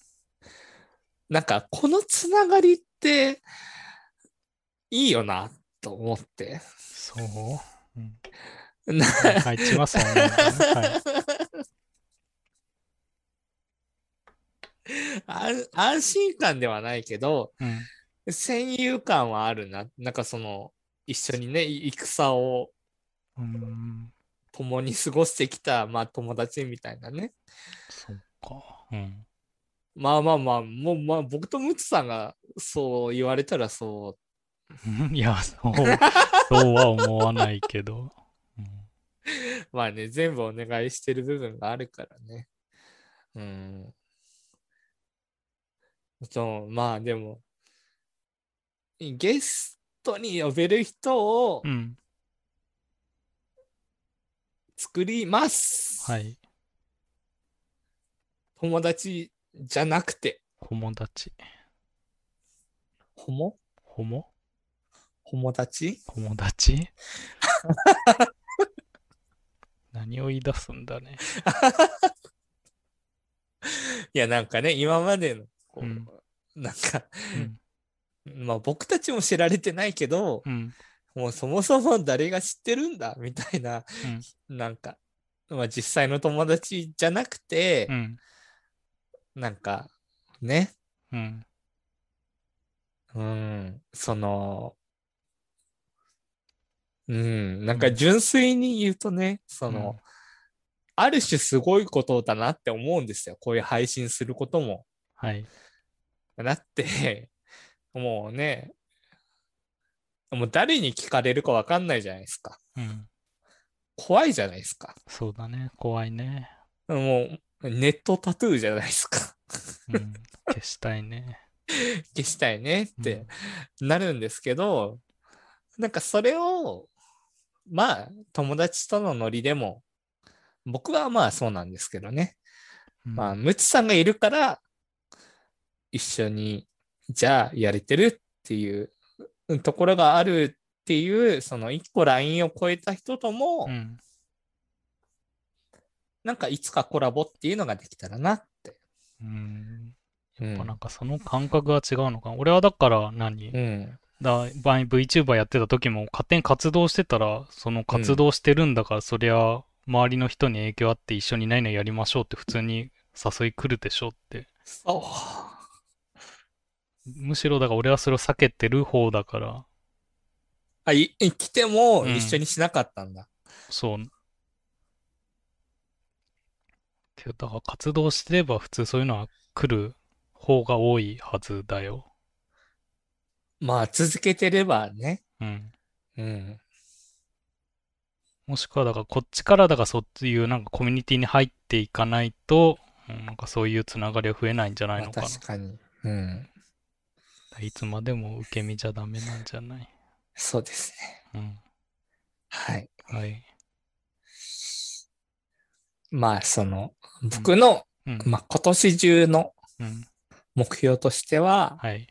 なんかこのつながりっていいよなと思って。そう？うん。なはい、ちはそう思うんだね。はい。安安心感ではないけど、うん。戦友感はあるな。なんかその、一緒にね、戦をうん。共に過ごしてきた、まあ友達みたいなね。そっか。うん。まあまあまあ、もうまあ僕とムツさんがそう言われたらそ いや、そう、そうは思わないけど。うんう、まあね、全部お願いしてる部分があるからね。うん。そう、まあでも、ゲストに呼べる人をうん。作ります。はい。友達じゃなくて、友達。ホモ？ホモ？友達？友達？何何を言い出すんだね。いや、なんかね、今までの、こう、うんなんか、うん。まあ僕たちも知られてないけど、うん。もうそもそも誰が知ってるんだ？みたいな、なんか、まあ実際の友達じゃなくてう、ん。なんか、ね、うん。うん、その、うん、なんか純粋に言うとね、その、ある種すごいことだなって思うんですよ。こういう配信することも。はい。だって、もうね、もう誰に聞かれるかわかんないじゃないですか。うん。怖いじゃないですか。そうだね。怖いね。もう、ネットタトゥーじゃないですか。うん。消したいね。消したいねってなるんですけど、なんかそれを、まあ、友達とのノリでも、僕はまあそうなんですけどね。うん。まあ、ムツさんがいるから、一緒に、じゃあやれてるっていうところがあるっていう、その一個ラインを超えた人とも、うん。なんかいつかコラボっていうのができたらなって。うん。うんやっぱなんかその感覚が違うのかな。俺はだから何？うん。だ場合 VTuber やってた時も勝手に活動してたら、その活動してるんだから、そりゃ周りの人に影響あって一緒に何々やりましょうって普通に誘い来るでしょって。そう。むしろだから俺はそれを避けてる方だから、あ、い、い来てもうん一緒にしなかったんだ。そう。けどだから活動してれば普通そういうのは来る方が多いはずだよ。まあ、続けてればね。うん。うん。もしくはだからこっちからだからそういうなんかコミュニティに入っていかないと、うんなんかそういうつながりは増えないんじゃないまあのかな。確かに。うん。いつまでも受け身じゃダメなんじゃない？そうですね。うん。はい。はい。まあ、その、僕の、うん。まあ、今年中のうん。目標としては、はい。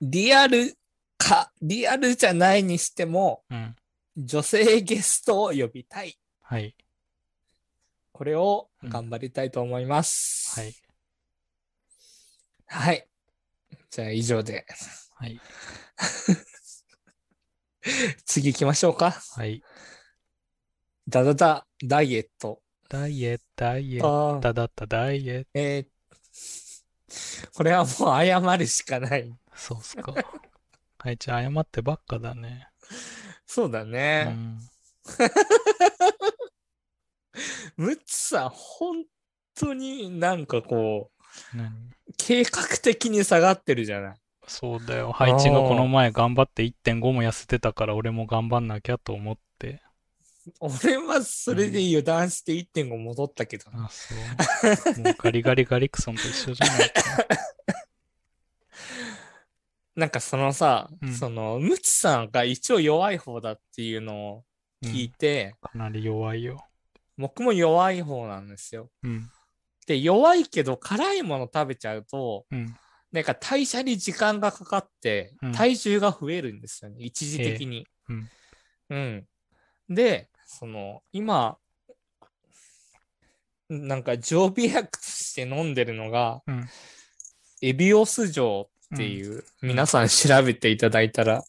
リアルか、リアルじゃないにしても、うん。女性ゲストを呼びたい。はい。これを頑張りたいと思います。はい。はい。じゃあ以上で、はい。次行きましょうか。はい。ダダダダイエット。ダイエット、ダイエット、あーだだったダイエット。えーこれはもう謝るしかない。そうっすか。はい、じゃあ謝ってばっかだね。そうだうね。ん。ムツさん、本当になんかこう、何？計画的に下がってるじゃない。そうだよ。ハイチがこの前頑張って1.5も痩せてたから俺も頑張んなきゃと思って。俺はそれで油断して1.5戻ったけど、あ、そう。もうガリガリガリクソンと一緒じゃないか。なんかそのさ、うんその、ムツさんが一応弱い方だっていうのをうん聞いて、かなり弱いよ。僕も弱い方なんですよ。うん。で、弱いけど辛いもの食べちゃうと、うん。なんか代謝に時間がかかってうん、体重が増えるんですよね、一時的に。うん。うん。で、その、今、なんか常備薬として飲んでるのが、うん。エビオス錠っていう、皆さん調べていただいたら、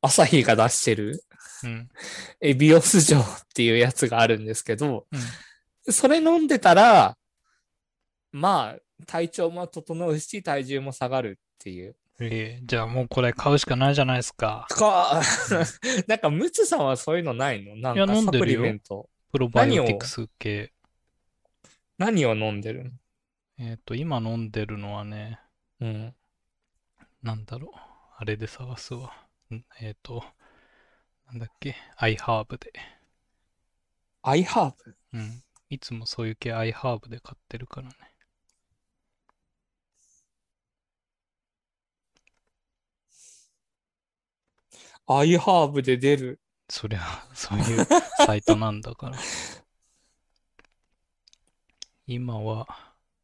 朝日が出してるうん。エビオス錠っていうやつがあるんですけど、うん。それ飲んでたら、まあ、体調も整うし、体重も下がるっていう。ええじゃあもうこれ買うしかないじゃないですか。か、なんか、ムツさんはそういうのないの？なんかサプリメント。プロバイオティクス系。何を飲んでるの？えっと、今飲んでるのはね、うん。なんだろう。あれで探すわ。んえっと、なんだっけ。アイハーブで。アイハーブ？うん。いつもそういう系アイハーブで買ってるからね。アイハーブで出る？そりゃ、そういうサイトなんだから。今は、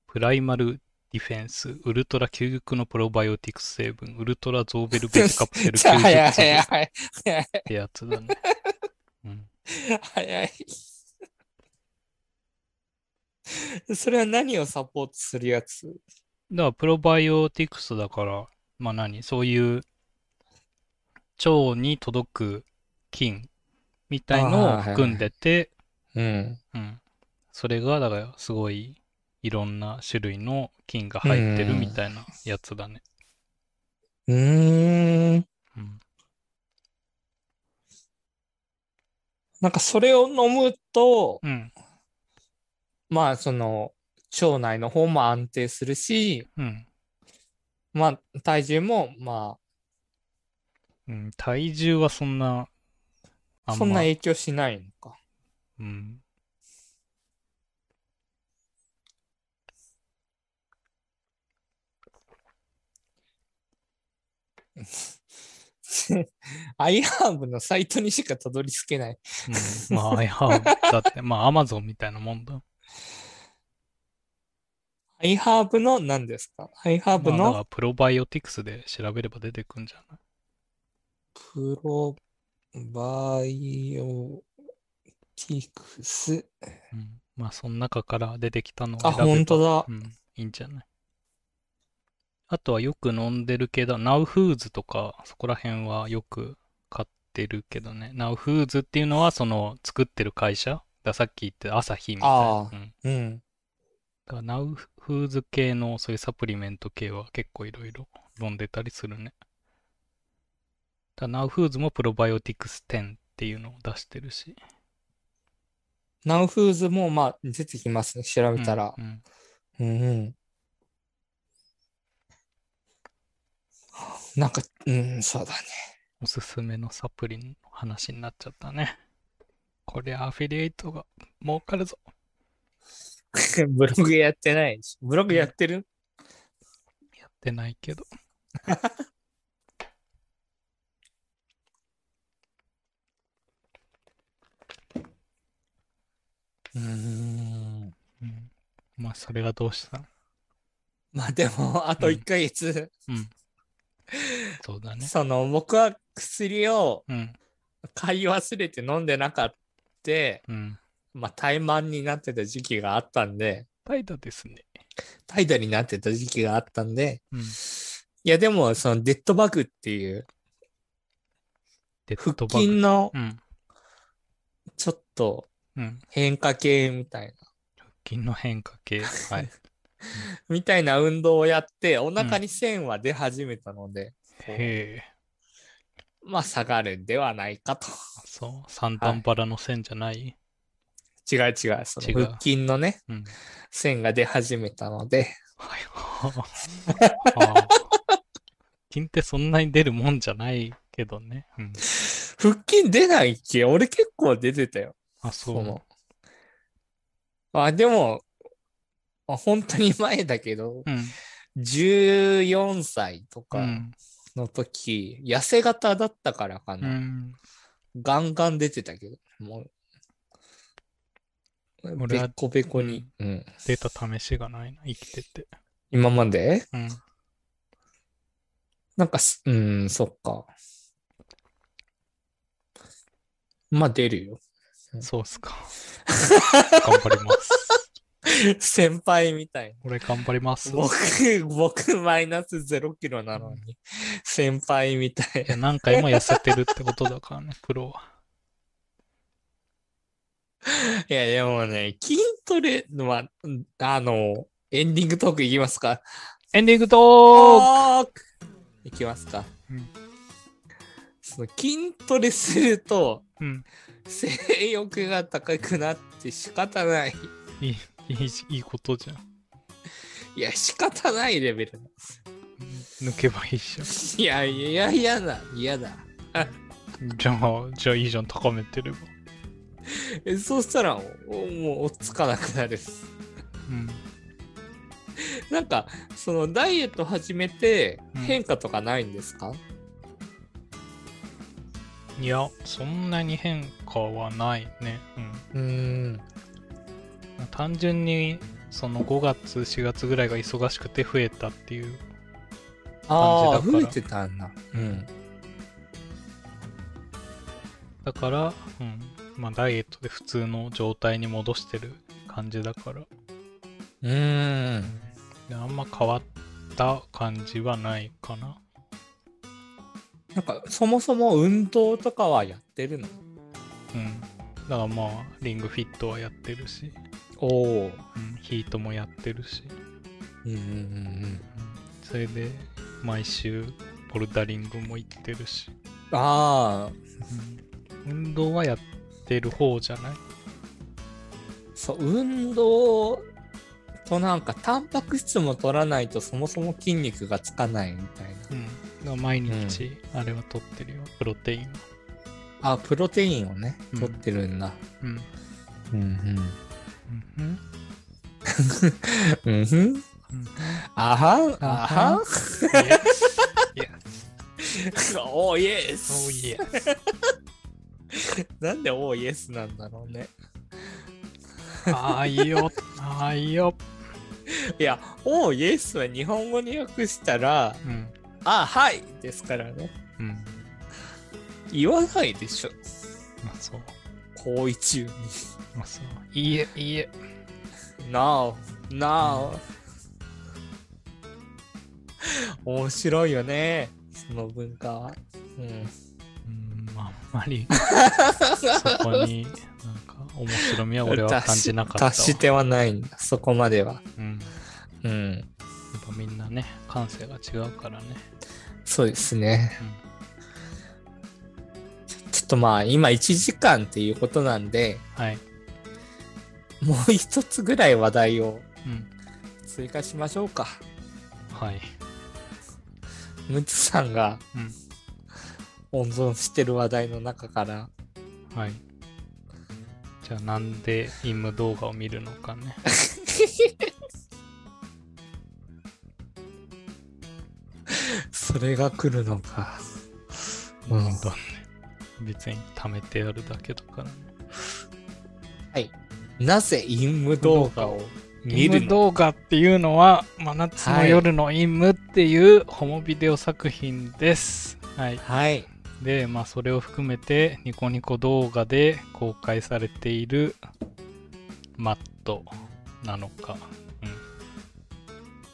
プライマルディフェンス、ウルトラ究極のプロバイオティクス成分、ウルトラゾーベルベースカプセル じゃあ、早い90粒っ早い早い早い。てやつだね。うん。早い。それは何をサポートするやつ？だからプロバイオティクスだから、まあ何そういう腸に届く菌みたいのをあーはいはい含んでて、うん。うん。それが、だからすごいいろんな種類の菌が入ってるみたいなやつだね。うーん。うん。なんかそれを飲むと、うん。まあその腸内の方も安定するし、うん。まあ体重もまうん、体重はそんな、そんな影響しないのか。うん。アイハーブのサイトにしかたどり着けない。うん、まあ、アイハーブ だって、まあ、アマゾンみたいなもんだ。iHerb の何ですか？ iHerb まあ、プロバイオティクスで調べれば出てくんじゃない？プロバイオティクス。うん。まあ、その中から出てきたのをあ、本当だう。ん、いいんじゃない？あとはよく飲んでるけど、 NOW Foods とか、そこら辺はよく買ってるけどね。 NOW Foods っていうのは、その、作ってる会社？ださっき言って朝日みたいな。ああうん。うん。だからナウフーズ系のそういうサプリメント系は結構いろいろ飲んでたりするね。だナウフーズもプロバイオティクス10っていうのを出してるし。ナウフーズもまあ出てきますね。調べたらう。んうん、うん。なんか、うん、そうだね。おすすめのサプリの話になっちゃったね。これアフィリエイトが儲かるぞ。ブログやってないし。ブログやってる？やってないけど。うーん。うん。まあ、それがどうした？のまあでも、あと1ヶ月、うん。そうだね。その僕は薬をうん。買い忘れて飲んでなかった。うん。まあ怠慢になってた時期があったんで、怠惰ですね。怠惰になってた時期があったんで、うん。いやでもそのデッドバグっていう腹デッドバグ。筋のうん。ちょっとうん。変化系みたいな、腹筋の変化系。はい。みたいな運動をやって、お腹に線は出始めたので、こうへえ。まあ下がるんではないかと。そう？三段バラの線じゃない、違う違う、そ違うの腹筋のね、うん。線が出始めたので、はい。はあはあ 筋ってそんなに出るもんじゃないけどね。うん。腹筋出ないっけ俺結構出てたよ。あ、そ。そうの。あ、でも、あ本当に前だけど、うん。14歳とかうん。の時、痩せ型だったからかうな。ん。ガンガン出てたけど、もう。べっこべこに、うん。出た試しがないな、生きてて。今まで？うん。なんかす、うん、そっか。まあ出るよ。そうっすか。頑張ります。先輩みたい俺頑張ります。な。僕、僕マイナス0キロなのに、先輩みたいい回も痩せてるってことだからね、プロは。いや、でもね、筋トレは、うんあの、エンディングトークいきますか？エンディングトークトークいきますか、うんその筋トレすると、うん。性欲が高くなって仕方ない。いい、いい、いいことじゃん。いや、仕方ないレベルなんです。抜けばいいじゃん。いやいや、嫌だ、嫌だ。じゃあ、じゃあいいじゃん、高めてれば。えそうしたら、おもう、追っつかなくなる。うん。なんか、その、ダイエット始めてうん変化とかないんですか、いや、そんなに変化はないね。うーん。うん。単純に、その5月、4月ぐらいが忙しくて増えたっていう。ああ、感じだから増えてたんだ。うん。だから、うん。まあダイエットで普通の状態に戻してる感じだから、うーん。であんま変わった感じはないかな。なんか、そもそも運動とかはやってるの？うん。だからまあ、リングフィットはやってるし、おお。うん、ヒートもやってるし、うんうんうんうんそれで毎週ボルダリングも行ってるし、うん。ああ、うん、運動はやってる方じゃない？そう、運動となんか、タンパク質も取らないとそもそも筋肉がつかないみたいな。うん。毎日あれは取ってるよ、プロテインは。あ、プロテインをね、うん取ってるんだ。うん。うんうん。うん。うんふん。うん。あはん、あはん？Yes. Yes. おーイエス Oh yes. なんでおーイエスなんだろうね。ああ、いいよ。ああ、いいよ。いや、おーイエスは日本語に訳したら、うん。あ、はいですからね。うん。言わないでしょ。まあそう。行為中に。まあそう。いいえ、いいえ。No, no. 面白いよね。その文化は。うん。うん、まあ、あんまり、そこに、なんか、面白みは俺は感じなかったわ。達してはないんだ。そこまでは。うん。うん。やっぱみんなね、感性が違うからね。そうですね。ちょっとまあ、今1時間っていうことなんで、はい。もう一つぐらい話題をうん。追加しましょうか。はい。ムツさんがうん。温存してる話題の中から、はい。じゃあなんでイム動画を見るのかね。それが来るのか。ううんん、だね。別に貯めてやるだけだからね。なぜ陰夢動画を見るの？動画っていうのは、真夏の夜のイムっていうホモビデオ作品です。はい。はい。で、まあそれを含めてニコニコ動画で公開されているマットなのか。うん。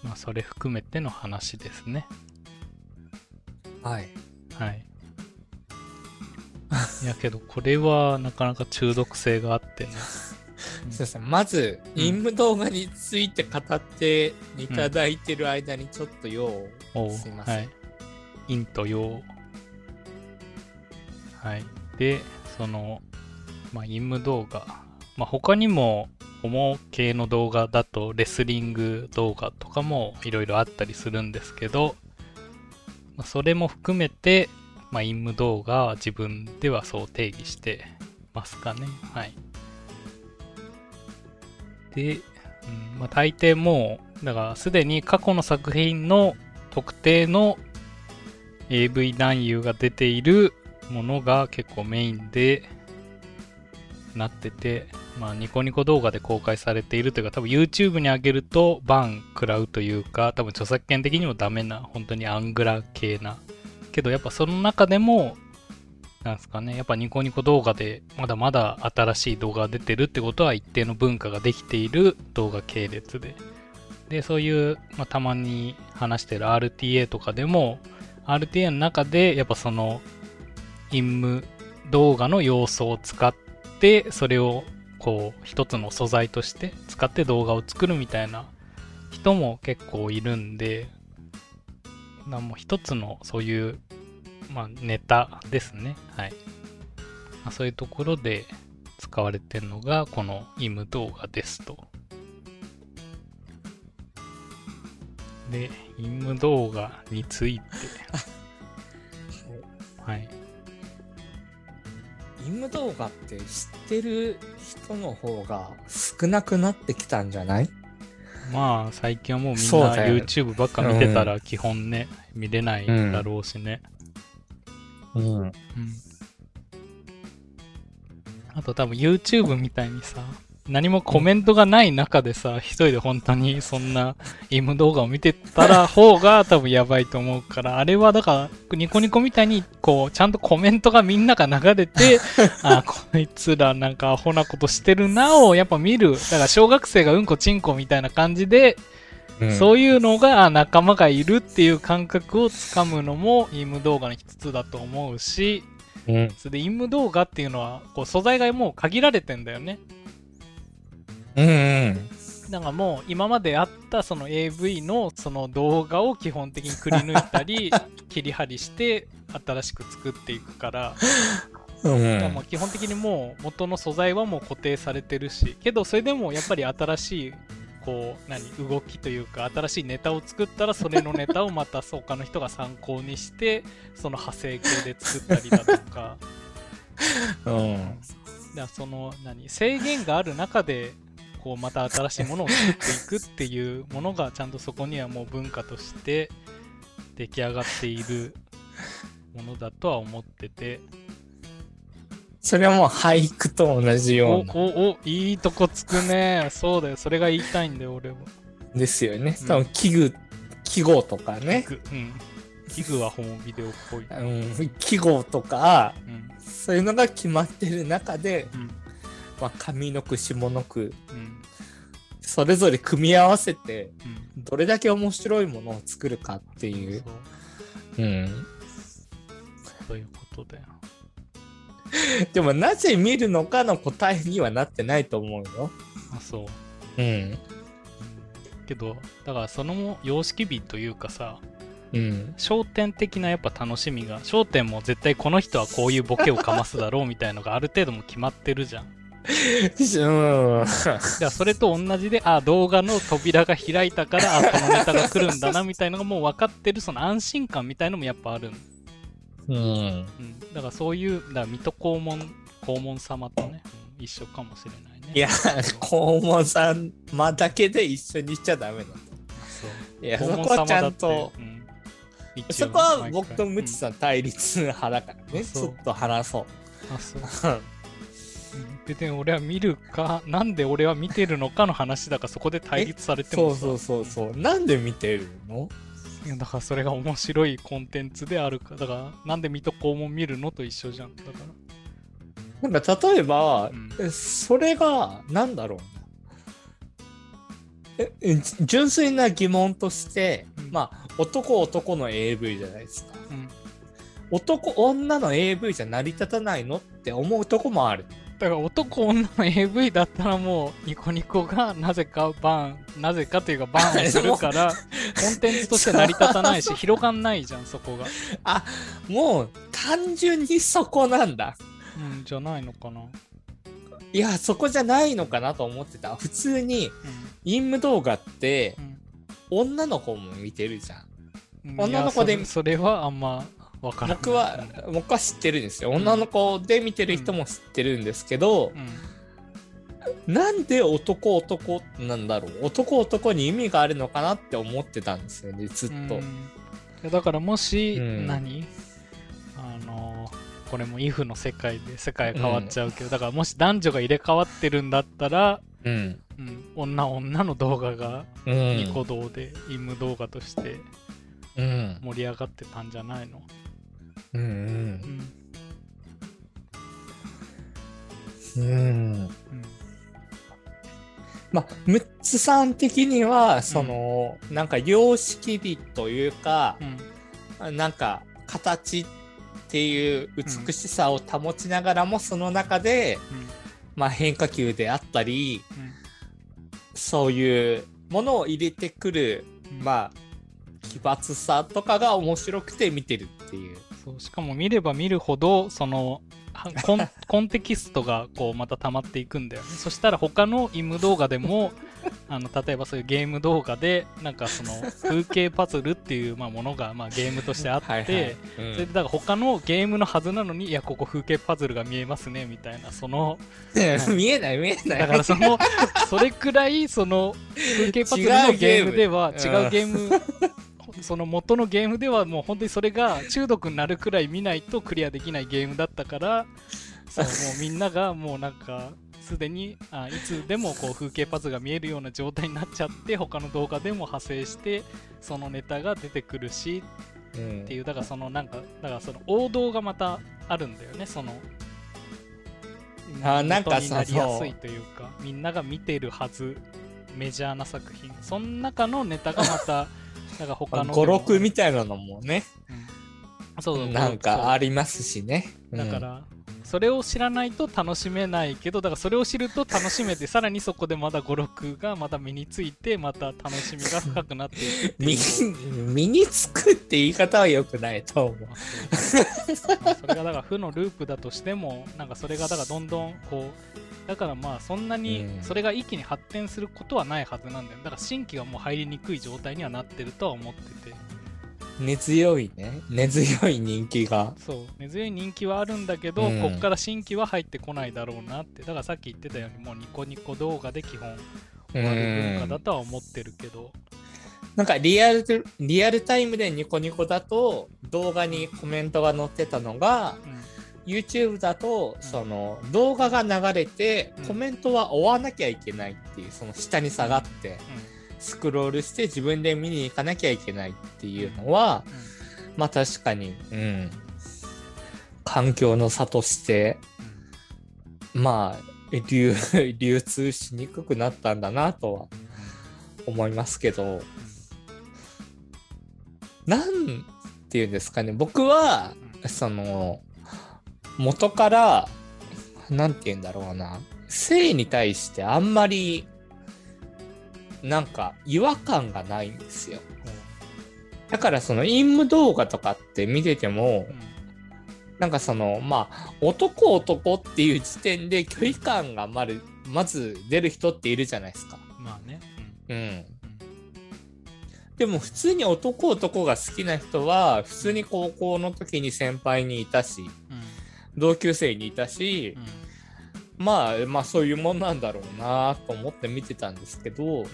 まあそれ含めての話ですね。はい。はい。いやけどこれはなかなか中毒性があってね。すいません。まず、うん陰夢動画について語っていただいてる間にちょっと用を、おうすいません。はい。陰と陽。はい。で、その、まあ、陰夢動画。まあ、他にも、ホモ系の動画だと、レスリング動画とかもいろいろあったりするんですけど、まあ、それも含めて、まあ、陰夢動画は自分ではそう定義してますかね。はい。で、うんまあ、大抵もう、だからすでに過去の作品の特定の AV 男優が出ているものが結構メインでなってて、まあ、ニコニコ動画で公開されているというか、多分 YouTube に上げるとバン食らうというか、多分著作権的にもダメな、本当にアングラ系な。けどやっぱその中でも、なんですかね、やっぱニコニコ動画でまだまだ新しい動画が出てるってことは一定の文化ができている動画系列で。で、そういう、まあ、たまに話してる RTA とかでも、RTA の中でやっぱその、インム動画の要素を使って、それをこう、一つの素材として使って動画を作るみたいな人も結構いるんで、なもう一つのそういう、まあ、ネタですね。はい。まあ、そういうところで使われてるのが、このイム動画ですと。で、イム動画について、はい。陰夢動画って知ってる人の方が少なくなってきたんじゃない？まあ、最近はもうみんなそうだよ YouTube ばっか見てたら基本ね、見れないだろうしね。うん。うん。あと多分 YouTube みたいにさ、何もコメントがない中でさ、一人で本当にそんなイム動画を見てたら方が 多分やばいと思うから、あれはだから、ニコニコみたいに、こう、ちゃんとコメントがみんなが流れて、あ、こいつらなんかアホなことしてるなをやっぱ見る。だから小学生がうんこちんこみたいな感じで、そういうのがあ仲間がいるっていう感覚をつかむのもイム動画の一つだと思うし、うん。それでイム動画っていうのはこう素材がもう限られてんだよね。うんうん。だからもう今まであったその AV のその動画を基本的にくり抜いたり 切り張りして新しく作っていくからうんだからもう基本的にもう元の素材はもう固定されてるしけどそれでもやっぱり新しいこう何動きというか新しいネタを作ったらそれのネタをまた他の人が参考にしてその派生系で作ったりだとか うん。だその何制限がある中でこうまた新しいものを作っていくっていうものがちゃんとそこにはもう文化として出来上がっているものだとは思ってて。それはもう俳句と同じよおうな。おおいいとこつくね。そうだよ。それが言いたいんだよ俺はですよね。うん。多分器具、記号とかね。器具。うん。器具はホモビデオっぽい、うん、記号とか、うん。そういうのが決まってる中で、うん。まあ、上の句、下の句、うんそれぞれ組み合わせて、うんどれだけ面白いものを作るかっていう。そううん。そういうことだよ でも、なぜ見るのかの答えにはなってないと思うよ。あそううん。けどだからその様式美というかさうん。焦点的なやっぱ楽しみが焦点も絶対この人はこういうボケをかますだろうみたいのがある程度も決まってるじゃんうん。それと同じであ動画の扉が開いたからあこのネタが来るんだなみたいのがもう分かってるその安心感みたいのもやっぱある、うん。うん、だからそういうだから水戸黄門黄門様とね、うん一緒かもしれないねいや、黄門さんまだけで一緒にしちゃダメなの。そういや、そこはちゃんと、そこは僕とムチさん対立派だからね。ちそうょっと話そう。うんあそううん 別に俺は見るかなんで俺は見てるのかの話だからそこで対立されてもそうそうそうそう。なんで見てるのいやだからそれが面白いコンテンツであるかだからなんで水戸黄門見るのと一緒じゃんだからなんか例えば、うんそれが、なんだろうな。ええ純粋な疑問として、うんまあ、男男の AV じゃないですか。うん男女の AV じゃ成り立たないのって思うとこもある。だから男女の AV だったらもうニコニコがなぜかバンなぜかというかバンをするから コンテンツとして成り立たないし広がんないじゃんそこがあ、もう単純にそこなんだ。うんじゃないのかな、いや、そこじゃないのかなと思ってた。普通に、インム動画ってう、ん女の子も見てるじゃん。うん、女の子でそれはあんま僕は、僕は知ってるんですよ。女の子で見てる人も知ってるんですけど、うんなんで男男なんだろう？男男に意味があるのかなって思ってたんですよね、ずっとうん。だからもし、うん何？あのこれも if の世界で世界変わっちゃうけど、だからもし男女が入れ替わってるんだったら、うん。うん、女女の動画がうん。ニコ動でイム動画としてうん。盛り上がってたんじゃないの、うん。うん。まあ、ムッツさん。的には、その、なん。か様式美というかう、ん。なん。か形っていう美しさを保ちながらも、その中で、まあ変化球であったり、そういうものを入れてくる、まあ、奇抜さとかが面白くて見てるっていう。そうしかも見れば見るほどそのはコン コンテキストがこうまた溜まっていくんだよね。そしたら他のイム動画でも あの例えばそういうゲーム動画でなんかその風景パズルっていうまあものがまあゲームとしてあって、はいはい。うん。それでだから他のゲームのはずなのにいやここ風景パズルが見えますねみたいなその 見えない見えない。だからそのそれくらいその風景パズルのゲームでは違うゲームその元のゲームではもう本当にそれが中毒になるくらい見ないとクリアできないゲームだったから そうもうみんながもうなんかすでにあいつでもこう風景パズが見えるような状態になっちゃって他の動画でも派生してそのネタが出てくるしうん。っていうだからそのなんかだからその王道がまたあるんだよねそのあなんか元になりやすいというかみんなが見てるはずメジャーな作品。その中のネタがまたなんか他の語録みたいなのもね、うん。そうなんかありりますしね。だから、それを知らないと楽しめないけどだからそれを知ると楽しめてさらにそこでまた語録がまた身についてまた楽しみが深くなっていく 身につくって言い方は良くないと思う。それがだから負のループだとしてもなんかそれがだからどんどんこうだからまあそんなにうん。それが一気に発展することはないはずなんだよ。だから新規がもう入りにくい状態にはなってるとは思ってて。根強いね。根強い人気が。そう。根強い人気はあるんだけど、うん。こっから新規は入ってこないだろうなって。だからさっき言ってたようにもうニコニコ動画で基本終わる文化だとは思ってるけど、なんかリアル、リアルタイムでニコニコだと動画にコメントが載ってたのが、うん YouTube だとん。その動画が流れてうん。コメントは追わなきゃいけないっていうその下に下がってスクロールして自分で見に行かなきゃいけないっていうのはまあ確かに、うん、環境の差としてまあ流 流通しにくくなったんだなとは思いますけど。なんていうんですかね僕はうん。その元からなんて言うんだろうな。性に対してあんまりなんか違和感がないんですよ。だからその陰夢動画とかって見ててもうんなんかそのまあ男男っていう時点で距離感がまるまず出る人っているじゃないですか。まあね。うん。でも普通に男男が好きな人は普通に高校の時に先輩にいたしうん同級生にいたしうん。まあまあそういうもんなんだろうなと思って見てたんですけどうん。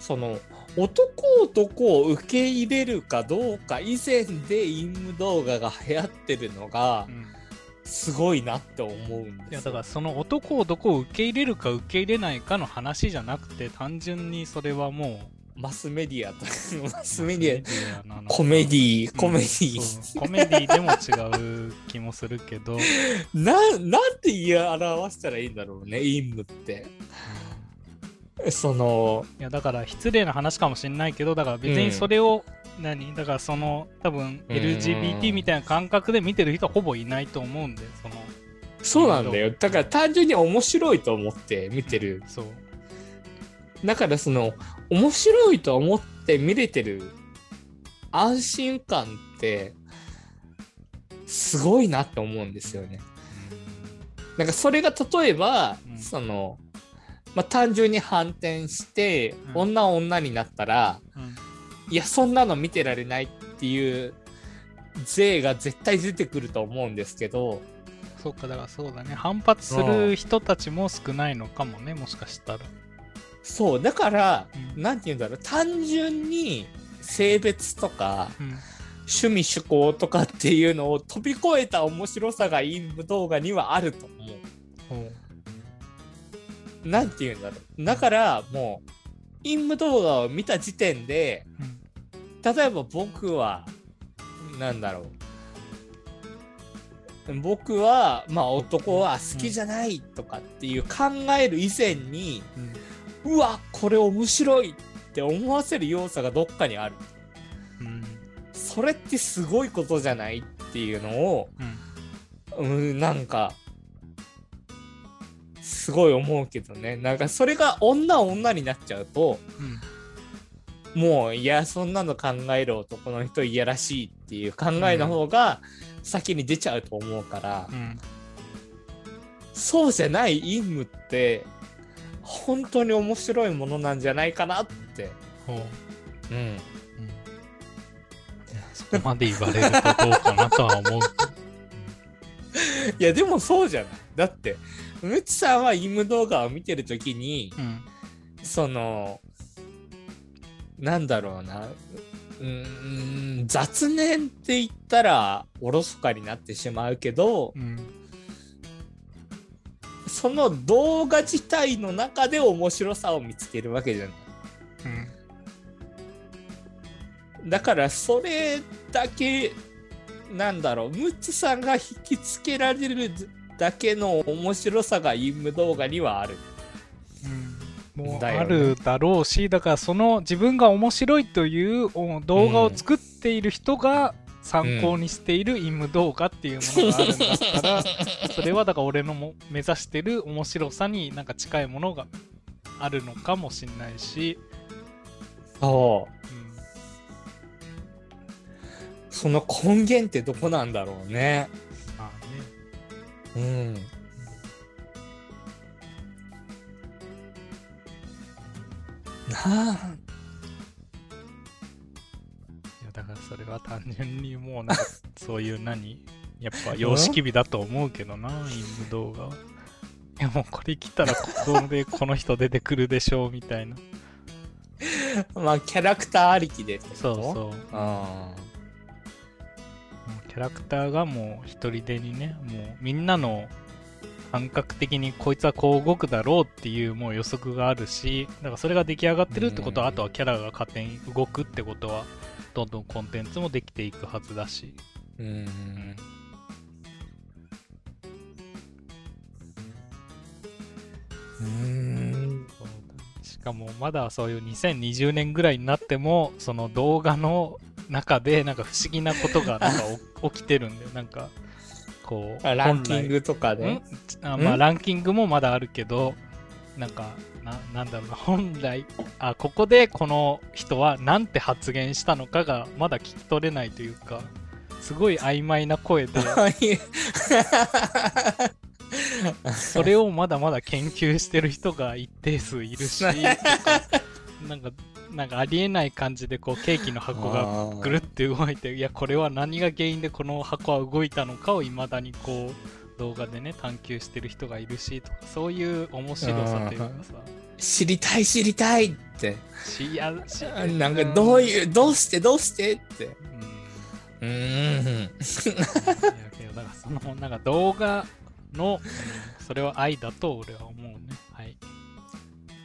その男男を受け入れるかどうか以前で陰夢動画が流行ってるのがうんすごいなって思うんですよ。いやだからその男男を受け入れるか受け入れないかの話じゃなくて単純にそれはもマスメディアとマうスメディィアコメディうんコメディ、そうコメディでも違う気もするけど、ななんて言い表したらいいんだろうね陰夢って。そのいやだから失礼な話かもしれないけどだから別にそれを、何？だからその多分うん。LGBT みたいな感覚で見てる人はほぼいないと思うんでそのそうなんだよ。だから単純に面白いと思って見てる。そう。だからその面白いと思って見れてる安心感ってすごいなって思うんですよね。なんかそれが例えば、うん。その、まあ、単純に反転して、うん。女女になったらうん。いやそんなの見てられないっていう税が絶対出てくると思うんですけどそうかだからそうだね。反発する人たちも少ないのかもねもしかしたらそうだから、うんなんて言うんだろう単純に性別とかうん趣味趣向とかっていうのを飛び越えた面白さが陰夢動画にはあると思う。なんて言うんだろう。だからもう陰夢動画を見た時点でうん例えば僕はなんだろう。僕はまあ男は好きじゃないとかっていう考える以前に、うんうわこれ面白いって思わせる要素がどっかにある。うんそれってすごいことじゃないっていうのをうんうん、なんか、すごい思うけどね。なんかそれが女女になっちゃうと、うんもう、いや、そんなの考える男の人いやらしいっていう考えの方が先に出ちゃうと思うから、うんそうじゃない陰夢って、本当に面白いものなんじゃないかなって。ほううん。うんいやそこまで言われるとどうかなとは思う いや、でもそうじゃない。だって、むちさんは陰夢動画を見てるときに、うんその、なんだろうな、うーん、雑念って言ったらおろそかになってしまうけどう、んその動画自体の中で面白さを見つけるわけじゃない。うんだからそれだけなんだろうムッツさんが引きつけられるだけの面白さがイム動画にはある。うんもうあるだろうしだからその自分が面白いというお動画を作っている人が参考にしているイム動画っていうものがあるんだったら、それはだから俺のも目指してる面白さになんか近いものがあるのかもしれないし、そう。うんその根源ってどこなんだろうね。まあねうん。なあ。だからそれは単純にもうなんかそういう何やっぱ様式美だと思うけどな、イム動画は。いやもうこれ来たらここでこの人出てくるでしょうみたいな。まあ、キャラクターありきでそうそう。あもうキャラクターがもう一人でにね、もうみんなの感覚的にこいつはこう動くだろうっていうもう予測があるし、だからそれが出来上がってるってことは、うんあとはキャラが勝手に動くってことは、どんどんコンテンツもできていくはずだし。ーうん。うん。しかもまだそういう2020年ぐらいになってもその動画の中でなんか不思議なことがなんかお 起きてるんだよなんかこうあランキングとかで？んあまあんランキングもまだあるけどなんかななんだろうな。本来あここでこの人は何て発言したのかがまだ聞き取れないというかすごい曖昧な声で。それをまだまだ研究してる人が一定数いるし、なんか、なんかありえない感じでこうケーキの箱がぐるって動いて、いや、これは何が原因でこの箱は動いたのかを未だにこう動画でね、探求してる人がいるし、とか、そういう面白さというかさ、知りたい知りたいって。しやしなんかどういう、どうしてどうしてって。うん。うん。だからその、なんか動画の、うんそれは愛だと俺は思うね。はい。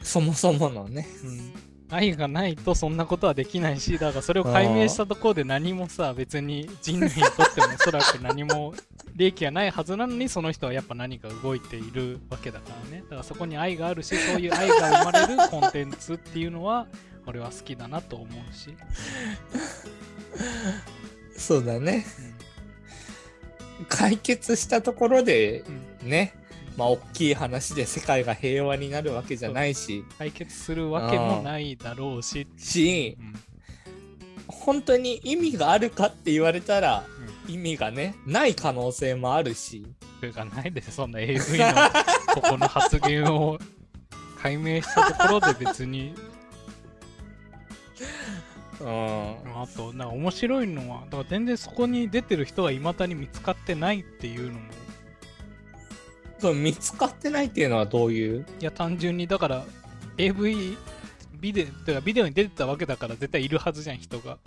そもそものね。うん、愛がないとそんなことはできないしだからそれを解明したところで何もさ別に人類にとってもおそらく何も利益がないはずなのにその人はやっぱ何か動いているわけだからね。だからそこに愛があるしそういう愛が生まれるコンテンツっていうのは俺は好きだなと思うし、そうだね。解決したところでうん。ね、まあ大きい話で世界が平和になるわけじゃないし、解決するわけもないだろうし、しう、ん本当に意味があるかって言われたら、意味がね、ない可能性もあるし、それがないですそんな AV のここの発言を解明したところで別に。うん。あと、なんか面白いのは、だから全然そこに出てる人がいまだに見つかってないっていうのも、そう見つかってないっていうのはどういう？いや、単純に、だから、AV、ビデかビデオに出てたわけだから絶対いるはずじゃん、人が。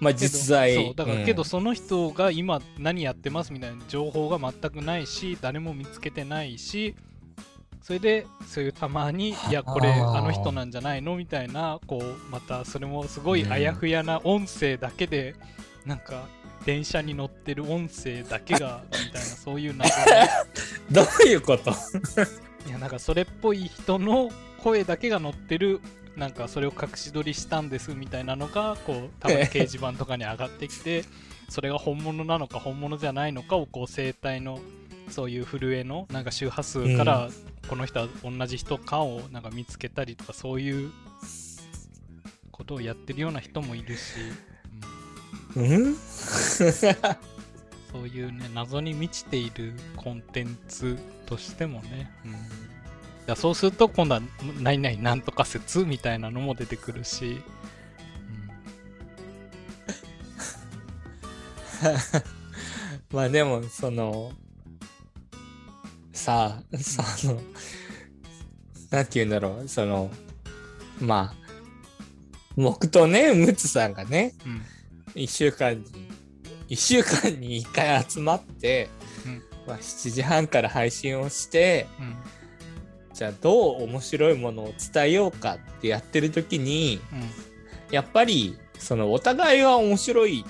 まあ実在。そう、だから、うんけどその人が今何やってますみたいな情報が全くないし、誰も見つけてないし、それで、そういうたまに、いや、これ、あの人なんじゃないの？みたいな、こう、また、それもすごいあやふやな音声だけで、なんか、電車に乗ってる音声だけが、みたいな、そういう謎ね どういうこと？いや、なんか、それっぽい人の声だけが載ってる、なんか、それを隠し撮りしたんですみたいなのが、こう、たまに掲示板とかに上がってきて、それが本物なのか本物じゃないのかを、こう、生体の、そういう震えの、なんか周波数から、この人は同じ人かを、なんか見つけたりとか、そういうことをやってるような人もいるし、うんうん？そういうね、謎に満ちているコンテンツとしてもね。うん、いやそうすると、今度は、何々なんとか説みたいなのも出てくるし、まあでもそのさあそのなんて言うんだろうそのまあ僕とねムツさんがねうん。うん。1週間に1週間に1回集まって、うん。まあ、7時半から配信をしてうん。じゃあどう面白いものを伝えようかってやってる時にうん。やっぱりそのお互いは面白い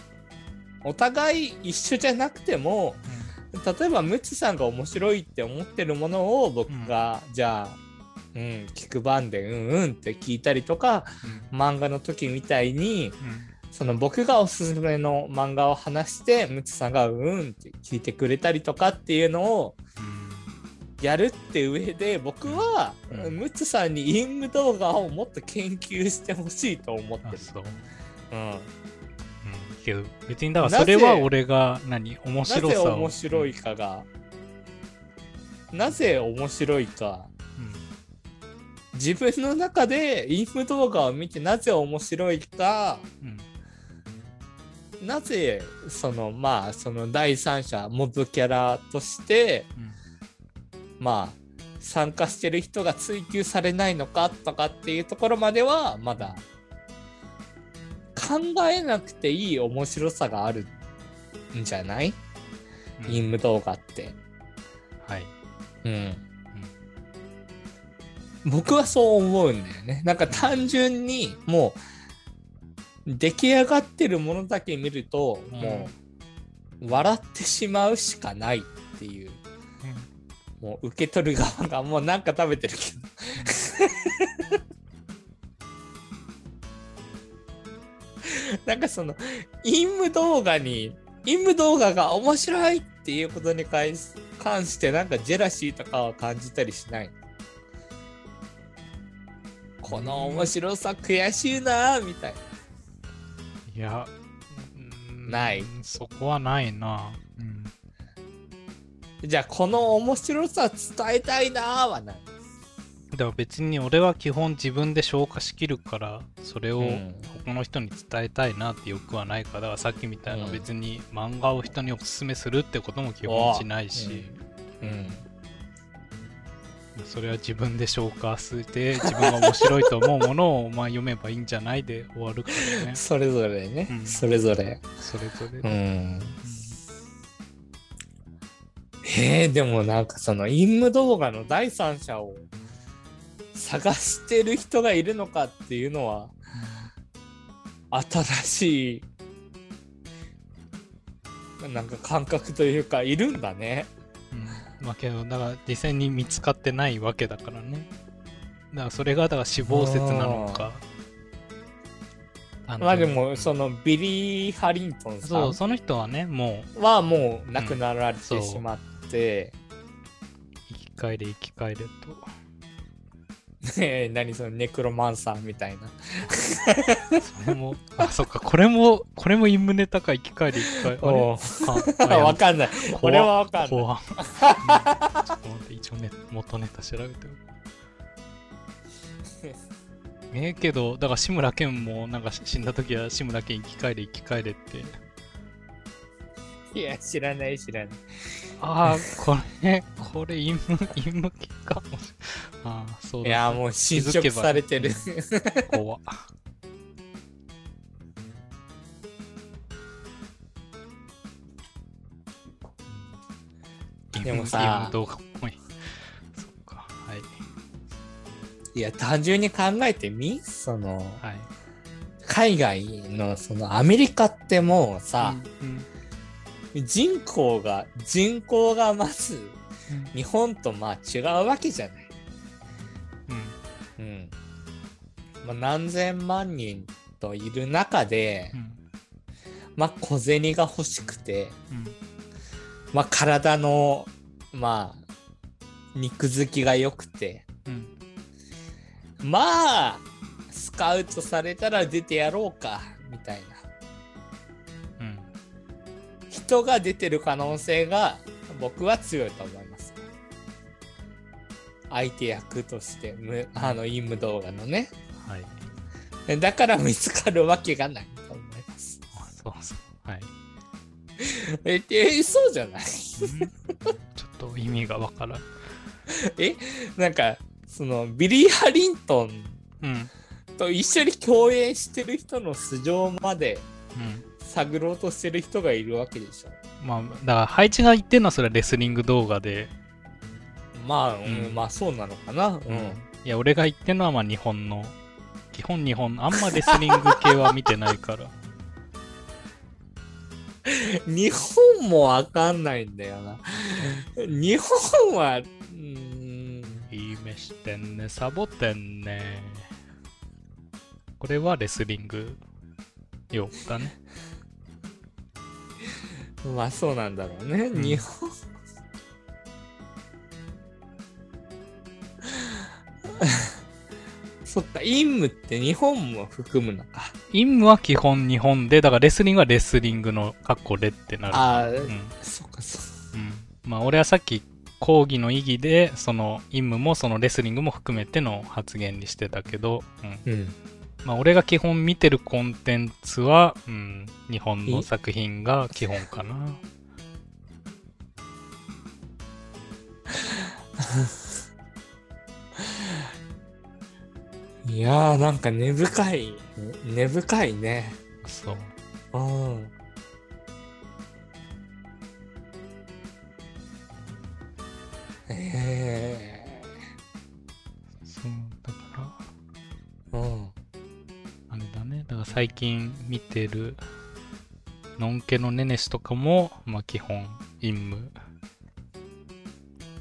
お互い一緒じゃなくても例えばムツさんが面白いって思ってるものを僕が、じゃあ、うん、聞く番でうんうんって聞いたりとかうん。漫画の時みたいにうんその僕がおすすめの漫画を話してムツさんがうんうんって聞いてくれたりとかっていうのをやるって上で僕は、うん。ムツさんにインム動画をもっと研究してほしいと思ってる。う、うん、うん、けど別にだからそれは俺が何面な白さを。ぜ面白いかが、なぜ面白いか。うん。自分の中でインム動画を見てなぜ面白いか。うんなぜそのまあその第三者モブキャラとしてうんまあ参加してる人が追求されないのかとかっていうところまではまだ考えなくていい面白さがあるんじゃない、うんインム動画って。はいうん。僕はそう思うんだよね。なんか単純にもう出来上がってるものだけ見るともう笑ってしまうしかないっていう。もう受け取る側がもうなんか食べてるけど。なんかその、インム動画に、インム動画が面白いっていうことに関し関してなんかジェラシーとかは感じたりしない。この面白さ悔しいなみたいな。いやうんないそこはないな。うん。じゃあこの面白さ伝えたいなはない。だから別に俺は基本自分で消化しきるからそれをうん。他の人に伝えたいなって欲はないからだからさっきみたいなうん。別に漫画を人におすすめするってことも基本しないし、うん。それは自分で消化して自分が面白いと思うものをまあ読めばいいんじゃないで終わるからね それぞれね、うんそれぞれ。それぞれうで、ん。えー、でもなんかそのインム動画の第三者を探してる人がいるのかっていうのは新しいなんか感覚というかいるんだね。うんまあけどだから実際に見つかってないわけだからね。だからそれがだから死亡説なのか。まあでもそのビリー・ハリントンさそうんその人はねもうはもう亡くなられそうてしまって、生き返れ生き返れとね 何そのネクロマンサーみたいな。それもあそっかこれもこれもインムネタか生き返れ生き返れあれ？おうああや。わかんない。俺はわかんない。ちょっと待って一応ね元ネタ調べておく ええけどだから志村けんもなんか死んだ時は志村けん生き返れ生き返れっていや、知らない、知らない。ああこれこれインムインム系かもしああそうだ。いや、もう侵食されてる。怖っ。でもさ動画っぽい。そっかはい。いや、単純に考えてみ？その、はい。海外の、その、アメリカってもうさ、うん人口が、人口がまず、うん日本とまあ違うわけじゃない。うんうん。まあ、何千万人といる中で、うんまあ、小銭が欲しくて、うんまあ、体の、まあ、肉付きが良くて、うんまあ、スカウトされたら出てやろうか、みたいな。うん人が出てる可能性が僕は強いと思います。相手役として、むあの、インム動画のね。はい。だから見つかるわけがないと思います。あそうそう。はい。え、えそうじゃない？うん？ちょっと意味がわからん。えなんか、その、ビリー・ハリントンうん。と一緒に共演してる人の素性までうん探ろうとしてる人がいるわけでしょ。まあだから配置が言ってるのはそれはレスリング動画でまあ、ううんん、まあそうなのかな。うん。いや、俺が言ってんのはまあ日本の、基本日本の、あんまレスリング系は見てないから。日本もわかんないんだよな。日本は、うーん、いい目してんね、サボってんね。これはレスリング用だね。まあそうなんだろうね。ん日本。そっか、陰夢って日本も含むのか。インムは基本日本で、だからレスリングはレスリングのカッコレってなる。ああ、うん。そっか、そっうん。まあ俺はさっき講義の意義で、そのインムもそのレスリングも含めての発言にしてたけど、うん。うん。まあ俺が基本見てるコンテンツは、うん、日本の作品が基本かな。いやー、なんか根深い、根深いね。そう。うん。えそう、最近見てる、のんけのねねしとかも、まあ基本、インム。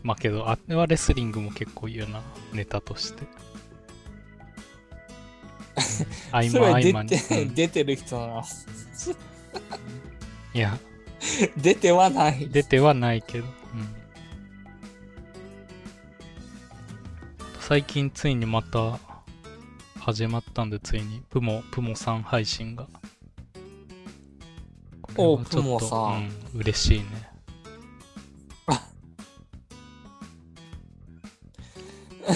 まあけど、あれはレスリングも結構言うな、ネタとして。合間合間に。出てる人なの？いや、出てはない。出てはないけど。うん、最近ついにまた始まったんで、ついにプモ、プモさん配信が。おプモさんうん、嬉しいね。あ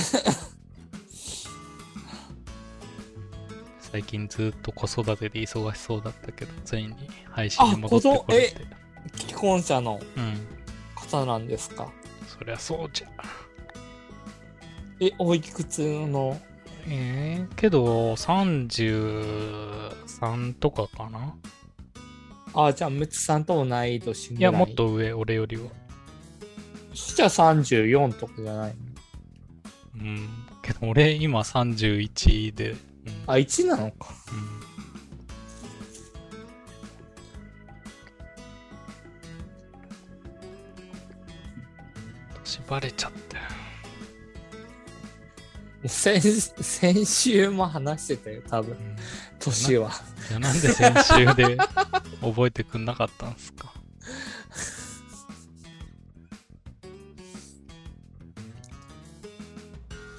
最近ずっと子育てで忙しそうだったけど、ついに配信に戻ってこれて。既婚者のうん、方なんですか？そりゃそうじゃ。え、おいくつの？えー、けど、33とかかな？あ、じゃあ、ムツさんと同い年ぐらい。いや、もっ。と上、俺よりは。そしたら34とかじゃないの？うん。けど、俺、今31で。うん。あ、1なのか。うん年バレちゃって。先先週も話してたよ、多分。うん年は。いや、なんで先週で覚えてくんなかったんすか？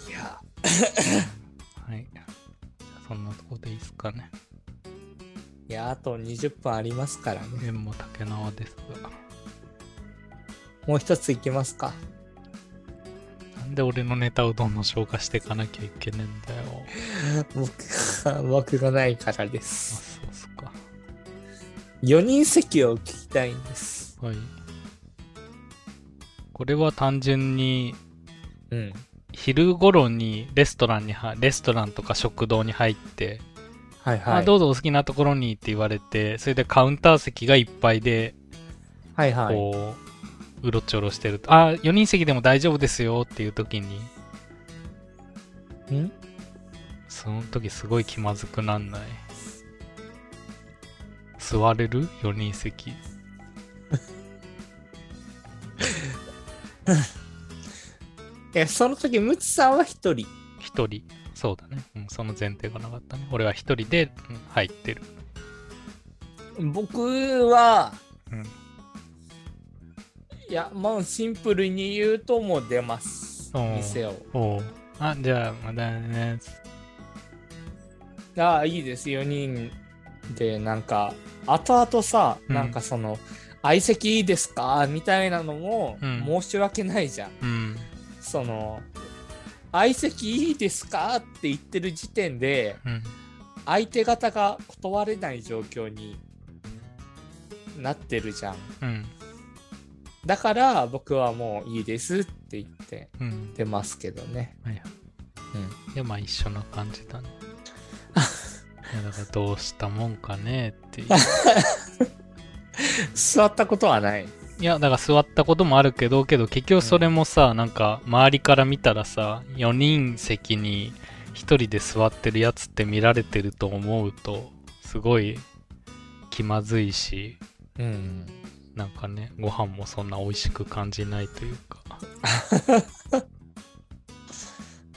いや、はい。そんなとこでいいっすかね。いや、あと20分ありますからね。縁も竹縄ですが。もう一ついきますか。なんで俺のネタをどんどん消化していかなきゃいけねえんだよ。僕が、僕がないからであ、す。そうっすか。4人席を聞きたいんです。はい。これは単純にうん。昼頃にレストランにはレストランとか食堂に入って、はいはい。あどうぞお好きなところにって言われてそれでカウンター席がいっぱいではいはい。こう、うろちょろしてると。あ4人席でも大丈夫ですよっていう時に。ん？その時すごい気まずくなんない？座れる ?4 人席。え、その時、ムツさんは一人？1人。そうだね、うん、その前提がなかったね。俺は1人で、うん入ってる。僕は、うんいや、もうシンプルに言うともう出ます。店を。あじゃあまだねああ、いいです。4人で、なんか、後々さ、うんなんかその、相席いいですか？みたいなのもうん申し訳ないじゃん。うんその、相席いいですか？って言ってる時点で、うん相手方が断れない状況になってるじゃん。うんだから僕はもういいですって言ってうん出ますけどね。はいはいうん。いやまあ一緒な感じだね いやだからどうしたもんかねっていう 座ったことはない。いや、だから座ったこともあるけど、けど結局それもさ、なんか周りから見たらさ、4人席に1人で座ってるやつって見られてると思うと、すごい気まずいし、うん。なんかね、ご飯もそんな美味しく感じないというか。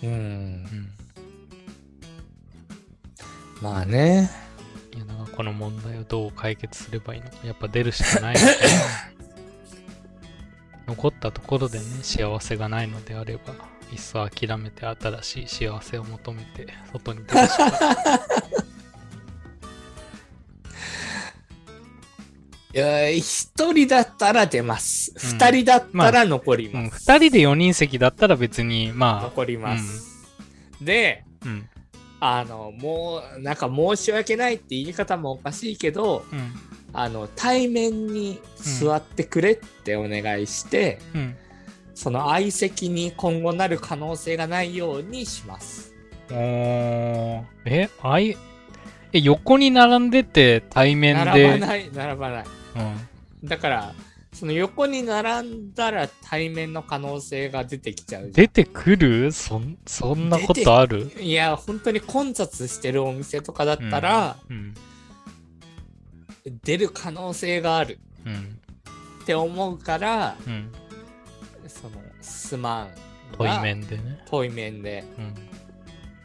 うんう。ん。まあね。いや、なんかこの問題をどう解決すればいいのか、やっぱ出るしかない 残ったところでね、幸せがないのであれば、いっそ諦めて新しい幸せを求めて、外に出るしか 一人だったら出ます。うん二、人だったら残りうん、ます。2人で4人席だったら別に、ま残ります。で、あ、うん、あの、もう、なんか申し訳ないって言い方もおかしいけど、うん、あの、対面に座ってくれってお願いして、うん。その相席に今後なる可能性がないようにします。え、え、横に並んでて対面並ばで、ない、並ばない。うん、だから、その横に並んだら対面の可能性が出てきちゃう出てくる？そん、そんなことある？いや、本当に混雑してるお店とかだったら、うん、出る可能性があるうん、って思うから、うん。その、すまん。対。面でね。対面で。うん。っ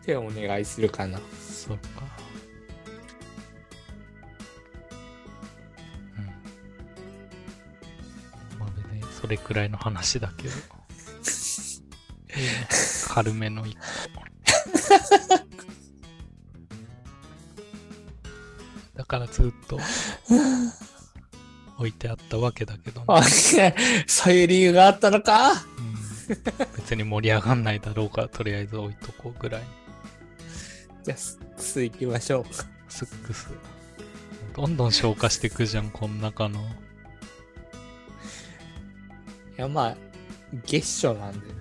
てお願いするかな。そっか。それくらいの話だけど。軽めの一個。だからずっと置いてあったわけだけどね、あそういう理由があったのか？うん、別に盛り上がんないだろうからとりあえず置いとこうぐらいじゃあ、すす行きましょう。スックスどんどん消化していくじゃんこの中のいや、まあ、月初なんでね。